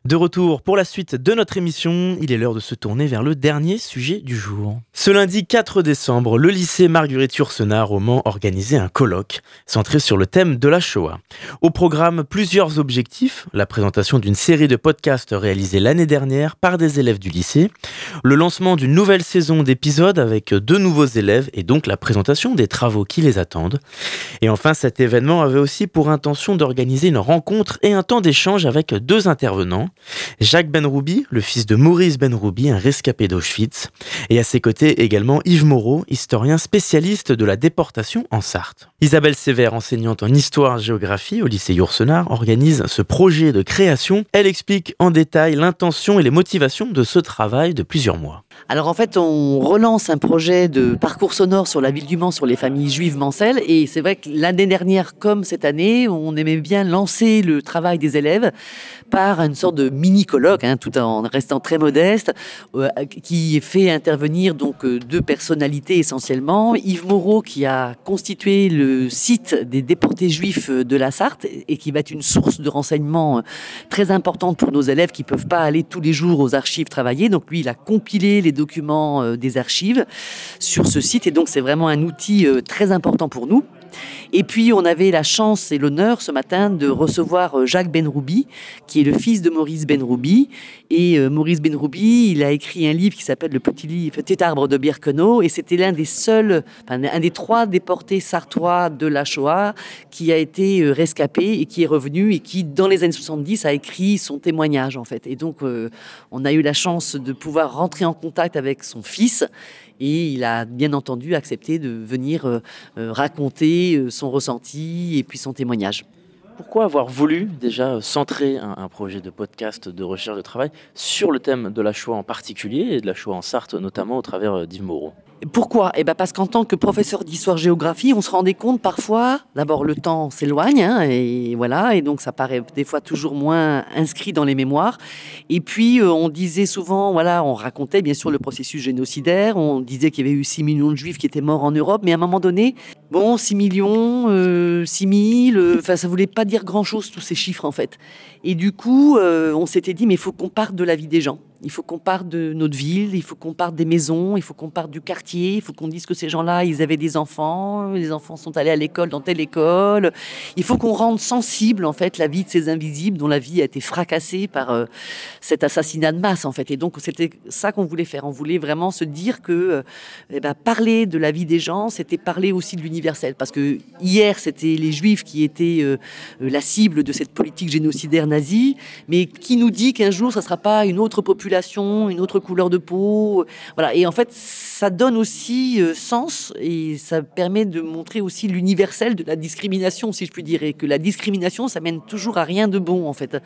De retour pour la suite de notre émission, il est l'heure de se tourner vers le dernier sujet du jour. Ce lundi 4 décembre, le lycée Marguerite Yourcenar au Mans organisait un colloque centré sur le thème de la Shoah. Au programme, plusieurs objectifs, la présentation d'une série de podcasts réalisés l'année dernière par des élèves du lycée, le lancement d'une nouvelle saison d'épisodes avec deux nouveaux élèves et donc la présentation des travaux qui les attendent. Et enfin, cet événement avait aussi pour intention d'organiser une rencontre et un temps d'échange avec deux intervenants. Jacques Benroubi, le fils de Maurice Benroubi, un rescapé d'Auschwitz, et à ses côtés également Yves Moreau, historien spécialiste de la déportation en Sarthe. Isabelle Sévère, enseignante en histoire-géographie au lycée Yourcenar, organise ce projet de création. Elle explique en détail l'intention et les motivations de ce travail de plusieurs mois. Alors en fait, on relance un projet de parcours sonore sur la ville du Mans, sur les familles juives mancelles. Et c'est vrai que l'année dernière, comme cette année, on aimait bien lancer le travail des élèves par une sorte de mini-colloque, hein, tout en restant très modeste, euh, qui fait intervenir donc euh, deux personnalités essentiellement. Yves Moreau, qui a constitué le site des déportés juifs de la Sarthe et qui va être une source de renseignements euh, très importante pour nos élèves qui peuvent pas aller tous les jours aux archives travailler. Donc lui, il a compilé les documents des archives sur ce site et donc c'est vraiment un outil très important pour nous. Et puis, on avait la chance et l'honneur ce matin de recevoir euh, Jacques Benroubi, qui est le fils de Maurice Benroubi. Et euh, Maurice Benroubi, il a écrit un livre qui s'appelle Le petit, livre, petit arbre de Birkenau. Et c'était l'un des seuls, enfin, un des trois déportés sartois de la Shoah qui a été euh, rescapé et qui est revenu et qui, dans les années 70, a écrit son témoignage, en fait. Et donc, on a eu la chance de pouvoir rentrer en contact avec son fils et il a bien entendu accepté de venir euh, euh, raconter euh, son ressenti et puis son témoignage. Pourquoi avoir voulu déjà centrer un, projet de podcast de recherche de travail sur le thème de la Shoah en particulier et de la Shoah en Sarthe notamment au travers d'Yves Moreau? Pourquoi Eh ben parce qu'en tant que professeur d'histoire-géographie, on se rendait compte parfois, d'abord le temps s'éloigne, hein, et voilà, et donc ça paraît des fois toujours moins inscrit dans les mémoires. Et puis euh, on disait souvent, voilà, on racontait bien sûr le processus génocidaire, on disait qu'il y avait eu 6 millions de juifs qui étaient morts en Europe, mais à un moment donné, bon, 6 millions, euh, 6 000, euh, enfin ça voulait pas dire grand-chose tous ces chiffres en fait. Et du coup, euh, on s'était dit, mais il faut qu'on parte de la vie des gens. Il faut qu'on parte de notre ville, il faut qu'on parte des maisons, il faut qu'on parte du quartier, il faut qu'on dise que ces gens-là, ils avaient des enfants, les enfants sont allés à l'école dans telle école. Il faut qu'on rende sensible, en fait, la vie de ces invisibles dont la vie a été fracassée par euh, cet assassinat de masse, en fait. Et donc, c'était ça qu'on voulait faire. On voulait vraiment se dire que euh, eh ben, parler de la vie des gens, c'était parler aussi de l'universel. Parce que hier, c'était les juifs qui étaient la cible de cette politique génocidaire nazie, mais qui nous dit qu'un jour, ça ne sera pas une autre population une autre couleur de peau. Voilà. Et en fait, ça donne aussi euh, sens et ça permet de montrer aussi l'universel de la discrimination, si je puis dire. Et que la discrimination, ça mène toujours à rien de bon, en fait.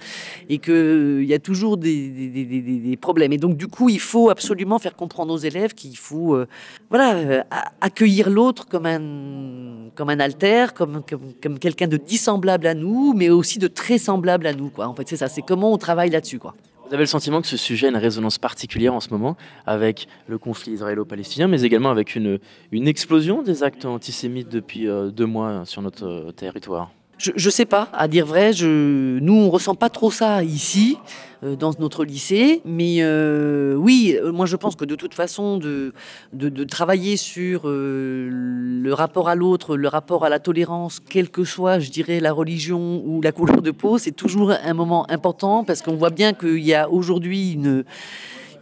Et qu'il euh, y a toujours des, des, problèmes. Et donc, du coup, il faut absolument faire comprendre aux élèves qu'il faut euh, voilà, accueillir l'autre comme un, comme un alter, comme, comme, comme quelqu'un de dissemblable à nous, mais aussi de très semblable à nous. Quoi. En fait, c'est ça. C'est comment on travaille là-dessus. Quoi. Vous avez le sentiment que ce sujet a une résonance particulière en ce moment avec le conflit israélo-palestinien, mais également avec une, explosion des actes antisémites depuis euh, deux mois sur notre euh, territoire? Je ne sais pas, à dire vrai. Je, nous, on ressent pas trop ça ici, euh, dans notre lycée. Mais euh, oui, euh, moi, je pense que de toute façon, de, de, travailler sur le rapport à l'autre, le rapport à la tolérance, quelle que soit, je dirais, la religion ou la couleur de peau, c'est toujours un moment important parce qu'on voit bien qu'il y a aujourd'hui une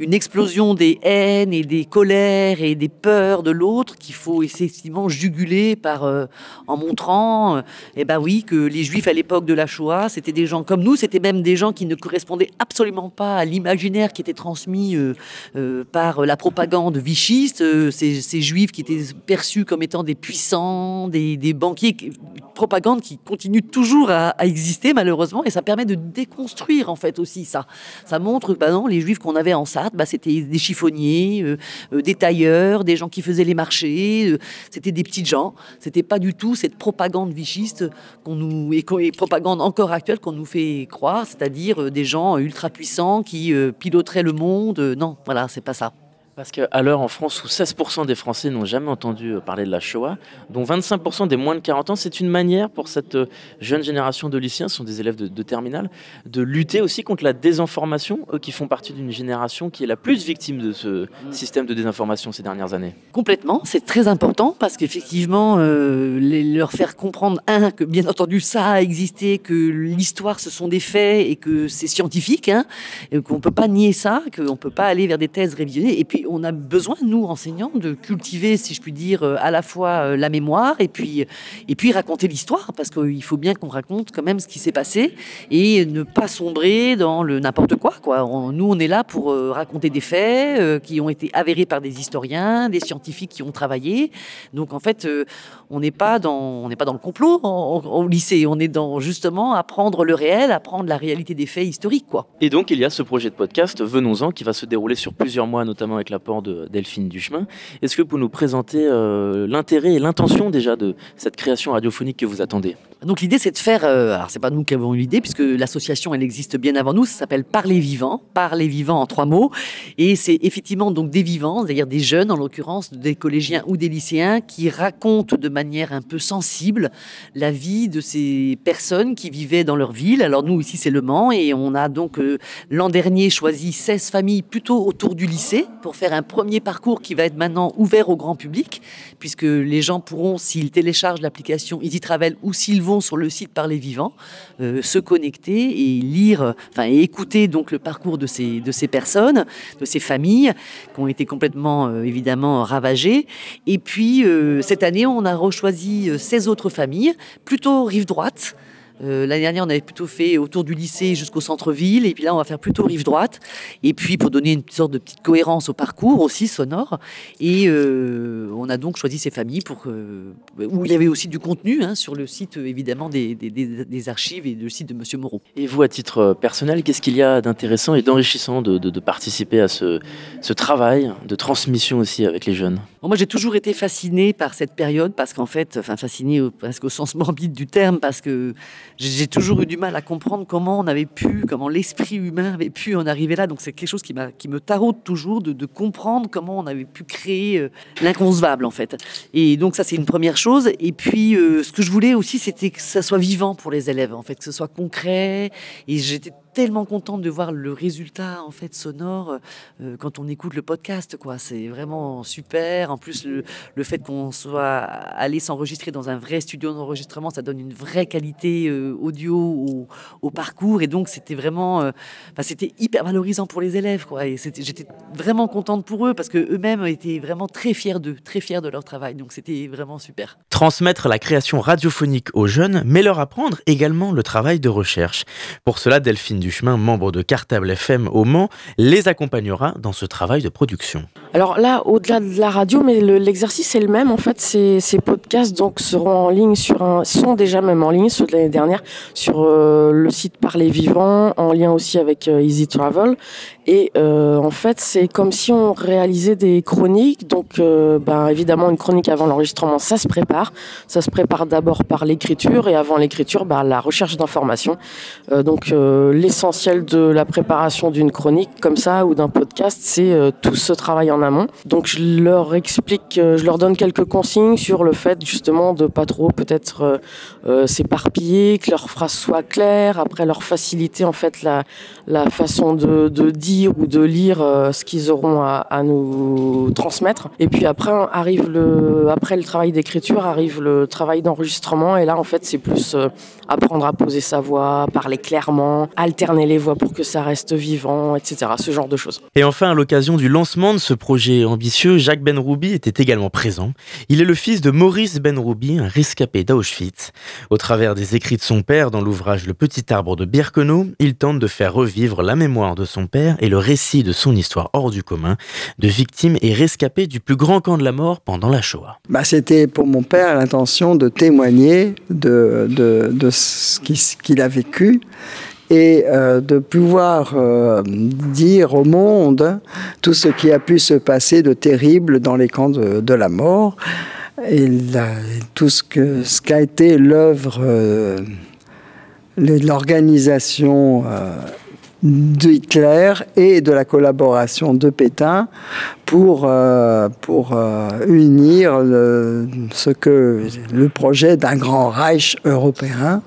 une explosion des haines et des colères et des peurs de l'autre qu'il faut effectivement juguler par, euh, en montrant, euh, eh ben oui, que les Juifs à l'époque de la Shoah, c'était des gens comme nous, c'était même des gens qui ne correspondaient absolument pas à l'imaginaire qui était transmis euh, par la propagande vichiste, ces, ces, Juifs qui étaient perçus comme étant des puissants, des, des banquiers, propagande qui continue toujours à, exister malheureusement, et ça permet de déconstruire en fait aussi ça. Ça montre bah non, les Juifs qu'on avait en Bah, c'était des chiffonniers, euh, euh, des tailleurs, des gens qui faisaient les marchés, euh, c'était des petites gens. C'était pas du tout cette propagande vichiste qu'on nous et, et, propagande encore actuelle qu'on nous fait croire, c'est-à-dire des gens ultra puissants qui piloteraient le monde. non, voilà, c'est pas ça. Parce qu'à l'heure en France où 16% des Français n'ont jamais entendu euh, parler de la Shoah, dont 25% des moins de 40 ans, c'est une manière pour cette euh, jeune génération de lycéens, ce sont des élèves de, terminale, de lutter aussi contre la désinformation, eux qui font partie d'une génération qui est la plus victime de ce système de désinformation ces dernières années. Complètement, c'est très important parce qu'effectivement, euh, leur faire comprendre, un, que bien entendu ça a existé, que l'histoire ce sont des faits et que c'est scientifique, hein, qu'on ne peut pas nier ça, qu'on ne peut pas aller vers des thèses révisionnées. Et puis on a besoin, nous, enseignants, de cultiver, si je puis dire, euh, à la fois euh, la mémoire et puis, et puis raconter l'histoire, parce qu'il faut bien qu'on raconte quand même ce qui s'est passé et ne pas sombrer dans le n'importe quoi. quoi. On- nous, on est là pour euh, raconter des faits euh, qui ont été avérés par des historiens, des scientifiques qui ont travaillé. Donc en fait, euh, on n'est pas dans pas dans le complot au lycée. On est dans justement apprendre le réel, apprendre la réalité des faits historiques, quoi. Et donc, il y a ce projet de podcast, Venons-en, qui va se dérouler sur plusieurs mois, notamment avec l'apport de Delphine Duchemin. Est-ce que vous nous présenter euh, l'intérêt et l'intention déjà de cette création radiophonique que vous attendez? Donc l'idée c'est de faire, euh, alors c'est pas nous qui avons eu l'idée puisque l'association elle existe bien avant nous, ça s'appelle Parler vivants, Parler vivants en trois mots, et c'est effectivement donc des vivants, c'est-à-dire des jeunes en l'occurrence, des collégiens ou des lycéens qui racontent de manière un peu sensible la vie de ces personnes qui vivaient dans leur ville. Alors nous ici c'est Le Mans et on a donc euh, l'an dernier choisi 16 familles plutôt autour du lycée pour faire un premier parcours qui va être maintenant ouvert au grand public puisque les gens pourront s'ils téléchargent l'application Easy Travel ou s'ils vont sur le site Parler Vivant euh, se connecter et lire, euh, enfin et écouter donc le parcours de ces de ces personnes, de ces familles qui ont été complètement euh, évidemment ravagées. Et puis euh, cette année, on a rechoisi euh, 16 autres familles, plutôt rive droite. Euh, L'année dernière, on avait plutôt fait autour du lycée jusqu'au centre-ville, et puis là, on va faire plutôt rive droite. Et puis, pour donner une sorte de petite cohérence au parcours aussi sonore, et euh, on a donc choisi ces familles pour que- où il y avait aussi du contenu hein, sur le site euh, évidemment des, des- des- des archives et le site de Monsieur Moreau. Et vous, à titre euh, personnel, qu'est-ce qu'il y a d'intéressant et d'enrichissant de, de- de participer à ce, ce travail de transmission aussi avec les jeunes? Bon, moi, j'ai toujours été fascinée par cette période parce qu'en fait, enfin fascinée presque au sens morbide du terme, parce que j'ai toujours eu du mal à comprendre comment on avait pu, comment l'esprit humain avait pu en arriver là. Donc c'est quelque chose qui, qui me taraude toujours de, de comprendre comment on avait pu créer euh, l'inconcevable en fait. Et donc ça c'est une première chose. Et puis euh, ce que je voulais aussi, c'était que ça soit vivant pour les élèves, en fait, que ce soit concret. Et j'étais tellement contente de voir le résultat en fait sonore euh, quand on écoute le podcast quoi. C'est vraiment super. En plus le, le fait qu'on soit allé s'enregistrer dans un vrai studio d'enregistrement ça donne une vraie qualité euh, audio au, parcours. Et donc c'était vraiment euh, c'était hyper valorisant pour les élèves quoi. Et j'étais vraiment contente pour eux parce que eux-mêmes étaient vraiment très fiers d'eux très fiers de leur travail. Donc c'était vraiment super. Transmettre la création radiophonique aux jeunes, mais leur apprendre également le travail de recherche. Pour cela, Delphine Duchemin, membre de Cartable FM au Mans, les accompagnera dans ce travail de production. Alors là, au-delà de la radio, mais le- l'exercice est le même. En fait, ces, podcasts donc seront en ligne sur un, sont déjà même en ligne, ceux de l'année dernière, sur euh, le site Parler Vivant, en lien aussi avec euh, Easy Travel. Et euh, en fait, c'est comme si on réalisait des chroniques. Donc, ben, évidemment, une chronique avant l'enregistrement, ça se prépare. Ça se prépare d'abord par l'écriture et avant l'écriture, ben, la recherche d'informations. Donc, euh, l'essentiel de la préparation d'une chronique comme ça ou d'un podcast, c'est euh, tout ce travail en amont. Donc, je leur explique, euh, je leur donne quelques consignes sur le fait justement de pas trop peut-être euh, s'éparpiller, que leurs phrases soient claires, après leur faciliter en fait la, façon de, dire ou de lire ce qu'ils auront à, à nous transmettre. Et puis après arrive le, après le travail d'écriture arrive le travail d'enregistrement et là en fait c'est plus apprendre à poser sa voix, parler clairement, alterner les voix pour que ça reste vivant, etc. Ce genre de choses. Et enfin, à l'occasion du lancement de ce projet ambitieux, Jacques Benroubi était également présent. Il est le fils de Maurice Benroubi, un rescapé d'Auschwitz. Au travers des écrits de son père dans l'ouvrage Le Petit Arbre de Birkenau, il tente de faire revivre la mémoire de son père et le récit de son histoire hors du commun, de victime et rescapé du plus grand camp de la mort pendant la Shoah. Bah, C'était pour mon père l'intention de témoigner de, ce qu'il a vécu et euh, de pouvoir euh, dire au monde tout ce qui a pu se passer de terrible dans les camps de, la mort. Et tout ce que ce qu'a été l'œuvre euh, l'organisation euh, d'Hitler et de la collaboration de Pétain pour, pour unir ce que, le projet d'un grand Reich européen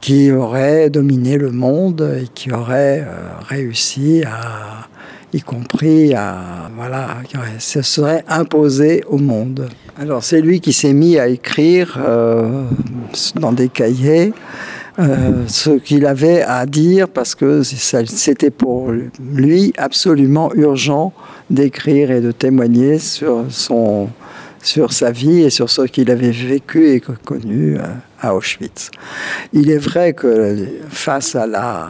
qui aurait dominé le monde et qui aurait euh, réussi à, y compris à, voilà, se serait imposé au monde. Alors c'est lui qui s'est mis à écrire euh, dans des cahiers euh, ce qu'il avait à dire parce que c'était pour lui absolument urgent d'écrire et de témoigner sur son sur sa vie et sur ce qu'il avait vécu et connu euh, à Auschwitz. Il est vrai que face à la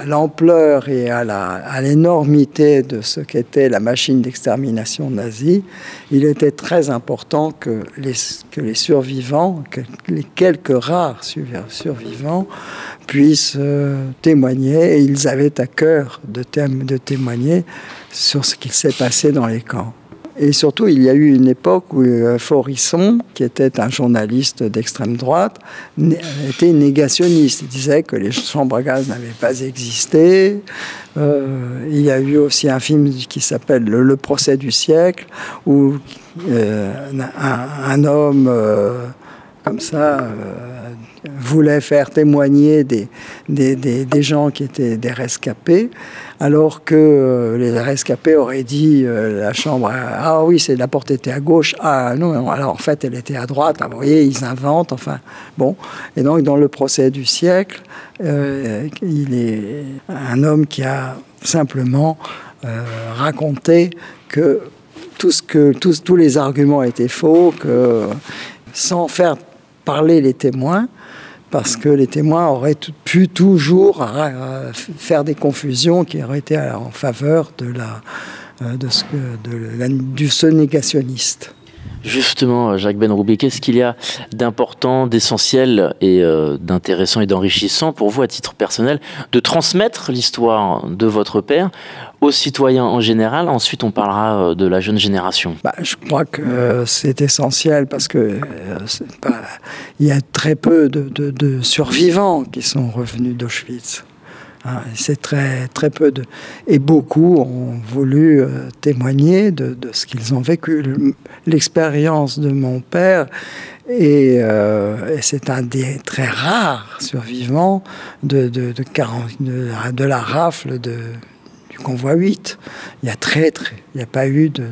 à l'ampleur et à l'énormité de ce qu'était la machine d'extermination nazie, il était très important que les, que les survivants, que les quelques rares survi- survivants, puissent euh, témoigner, et ils avaient à cœur de témoigner sur ce qu'il s'est passé dans les camps. Et surtout, il y a eu une époque où euh, Forisson, qui était un journaliste d'extrême droite, était négationniste. Il disait que les chambres à gaz n'avaient pas existé. Euh, il y a eu aussi un film qui s'appelle Le, procès du siècle, où euh, un, homme comme ça voulait faire témoigner des, des, des- des gens qui étaient des rescapés, alors que euh, les rescapés auraient dit euh, la chambre ah oui c'est la porte était à gauche. Ah non, alors en fait elle était à droite. Vous voyez ils inventent enfin bon. Et donc dans le procès du siècle euh, il est un homme qui a simplement raconté que tout ce que tous, tous les arguments étaient faux que sans faire parler les témoins, parce que les témoins auraient pu toujours euh, faire des confusions qui auraient été en faveur de la, euh, de ce du négationniste. Justement, Jacques Benroubé, qu'est-ce qu'il y a d'important, d'essentiel et euh, d'intéressant et d'enrichissant pour vous à titre personnel de transmettre l'histoire de votre père aux citoyens en général? Ensuite, on parlera euh, de la jeune génération. Bah, je crois que euh, c'est essentiel parce que euh, pas- il y a très peu de- de survivants qui sont revenus d'Auschwitz. Et c'est très, très peu de. Et beaucoup ont voulu euh, témoigner de, ce qu'ils ont vécu. Le- L'expérience de mon père, euh, et c'est un des très rares survivants de, de, de, 40 de, la- rafle du convoi 8. Il y a très, très. Il n'y a pas eu de.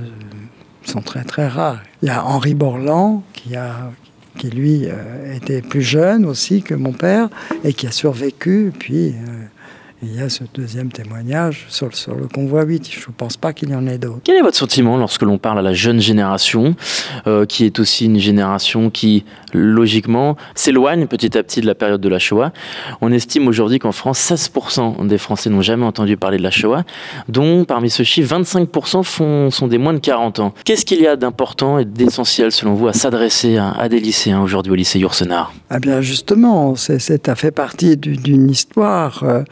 Ils sont très, très rares. Il y a Henri Borland qui a qui lui euh, était plus jeune aussi que mon père et qui a survécu. Puis il y a ce deuxième témoignage sur, le- sur le convoi 8. Je ne pense pas qu'il y en ait d'autres. Quel est votre sentiment lorsque l'on parle à la jeune génération, euh, qui est aussi une génération qui, logiquement, s'éloigne petit à petit de la période de la Shoah? On estime aujourd'hui qu'en France, 16% des Français n'ont jamais entendu parler de la Shoah, dont parmi ce chiffre, 25% font, sont des moins de 40 ans. Qu'est-ce qu'il y a d'important et d'essentiel, selon vous, à s'adresser à, à des lycéens aujourd'hui au lycée Yourcenar? Ah bien justement, ça fait partie du- d'une histoire. Euh,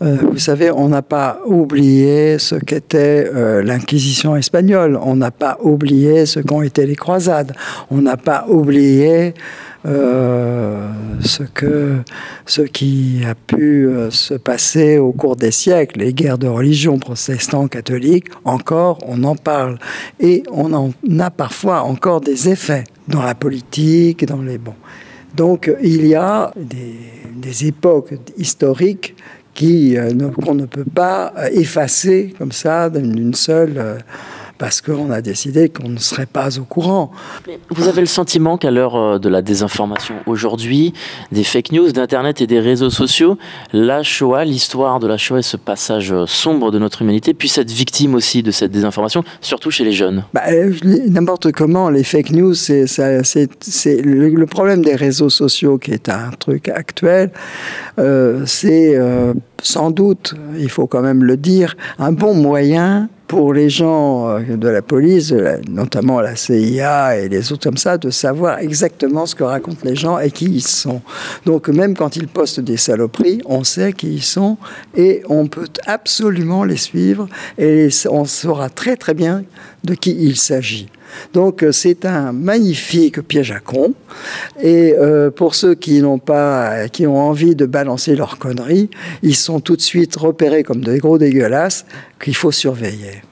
vous savez, on n'a pas oublié ce qu'était euh, l'Inquisition espagnole, on n'a pas oublié ce qu'ont été les croisades, on n'a pas oublié euh, ce, que, ce qui a pu euh, se passer au cours des siècles, les guerres de religion protestant-catholique, encore on en parle. Et on en a parfois encore des effets dans la politique, dans les... Bon. Donc il y a des époques historiques qui, euh, qu'on ne peut pas euh, effacer comme ça d'une d'une seule... parce qu'on a décidé qu'on ne serait pas au courant. Vous avez le sentiment qu'à l'heure euh, de la désinformation aujourd'hui, des fake news, d'Internet et des réseaux sociaux, la Shoah, l'histoire de la Shoah et ce passage euh, sombre de notre humanité puisse être victime aussi de cette désinformation, surtout chez les jeunes? Bah, euh, N'importe comment, les fake news, c'est le, le problème des réseaux sociaux qui est un truc actuel. euh, c'est euh, sans doute, il faut quand même le dire, un bon moyen pour les gens euh, de la police, notamment la CIA et les autres comme ça, de savoir exactement ce que racontent les gens et qui ils sont. Donc même quand ils postent des saloperies, on sait qui ils sont et on peut absolument les suivre et on saura très très bien de qui il s'agit. Donc euh, c'est un magnifique piège à con. Et euh, pour ceux qui n'ont pas, qui ont envie de balancer leurs conneries, ils sont tout de suite repérés comme des gros dégueulasses qu'il faut surveiller.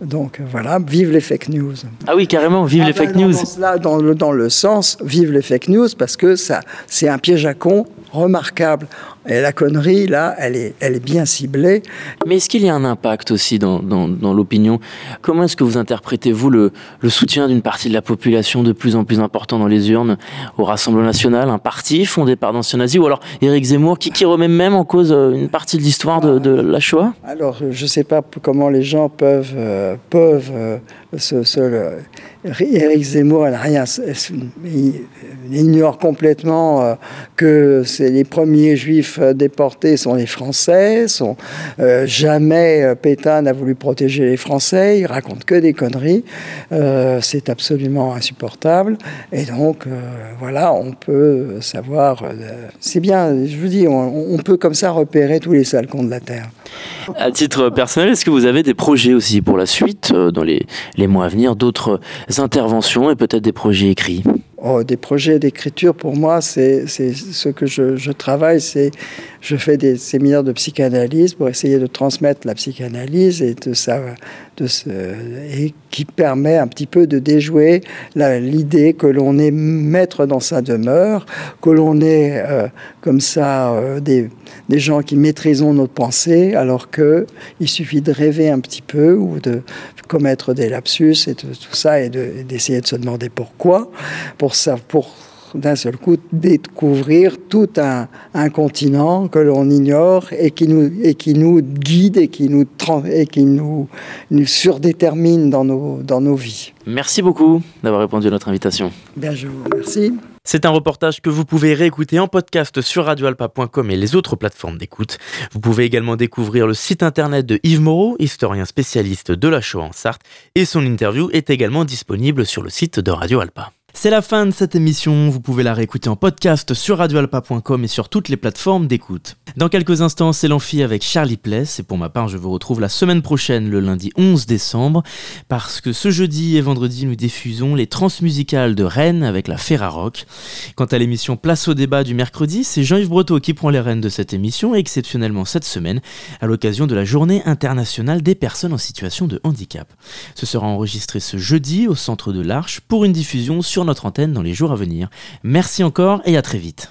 Donc euh, voilà, vive les fake news. Ah oui, carrément, vive Ah les ben fake non, news. Dans, cela, dans, le, dans le sens, vive les fake news, parce que ça, c'est un piège à con remarquable. Et la connerie, là, elle est, elle est bien ciblée. Mais est-ce qu'il y a un impact aussi dans, dans, dans l'opinion? Comment est-ce que vous interprétez, vous, le, le soutien d'une partie de la population de plus en plus important dans les urnes au Rassemblement national, un parti fondé par d'anciens nazis, ou alors Éric Zemmour, qui, qui remet même en cause euh, une partie de l'histoire de, de la Shoah? Alors, je ne sais pas comment les gens peuvent, euh, peuvent euh, le- Éric Zemmour, elle rien, il ignore complètement euh, que c'est les premiers juifs euh, déportés sont les Français. Sont, euh, jamais euh, Pétain n'a voulu protéger les Français. Il raconte que des conneries. C'est absolument insupportable. Et donc, voilà, on peut savoir. c'est bien, je vous dis, on, peut comme ça repérer tous les sales cons de la Terre. À titre personnel, est-ce que vous avez des projets aussi pour la suite, dans les, les mois à venir, d'autres interventions et peut-être des projets écrits? Oh, des projets d'écriture, pour moi, c'est ce que je, travaille, c'est je fais des séminaires de psychanalyse pour essayer de transmettre la psychanalyse et de ça, de et qui permet un petit peu de déjouer l'idée que l'on est maître dans sa demeure, que l'on est euh, comme ça euh, des, gens qui maîtrisons notre pensée, alors que il suffit de rêver un petit peu ou de commettre des lapsus et de- tout ça et de- d'essayer de se demander pourquoi, pour ça, pour d'un seul coup découvrir tout un, un continent que l'on ignore et qui nous et qui nous guide et qui nous tran- et qui nous, nous surdétermine dans nos dans nos vies. Merci beaucoup d'avoir répondu à notre invitation. Bien, je vous remercie. C'est un reportage que vous pouvez réécouter en podcast sur radioalpa.com et les autres plateformes d'écoute. Vous pouvez également découvrir le site internet de Yves Moreau, historien spécialiste de la Shoah en Sarthe, et son interview est également disponible sur le site de Radio Alpa. C'est la fin de cette émission, vous pouvez la réécouter en podcast sur radioalpa.com et sur toutes les plateformes d'écoute. Dans quelques instants, c'est l'amphi avec Charlie Pless et pour ma part, je vous retrouve la semaine prochaine, le lundi 11 décembre, parce que ce jeudi et vendredi, nous diffusons les transmusicales de Rennes avec la Ferrarock. Quant à l'émission Place au débat du mercredi, c'est Jean-Yves Breteau qui prend les rênes de cette émission, exceptionnellement cette semaine, à l'occasion de la Journée internationale des personnes en situation de handicap. Ce sera enregistré ce jeudi au centre de l'Arche pour une diffusion sur notre antenne dans les jours à venir. Merci encore et à très vite.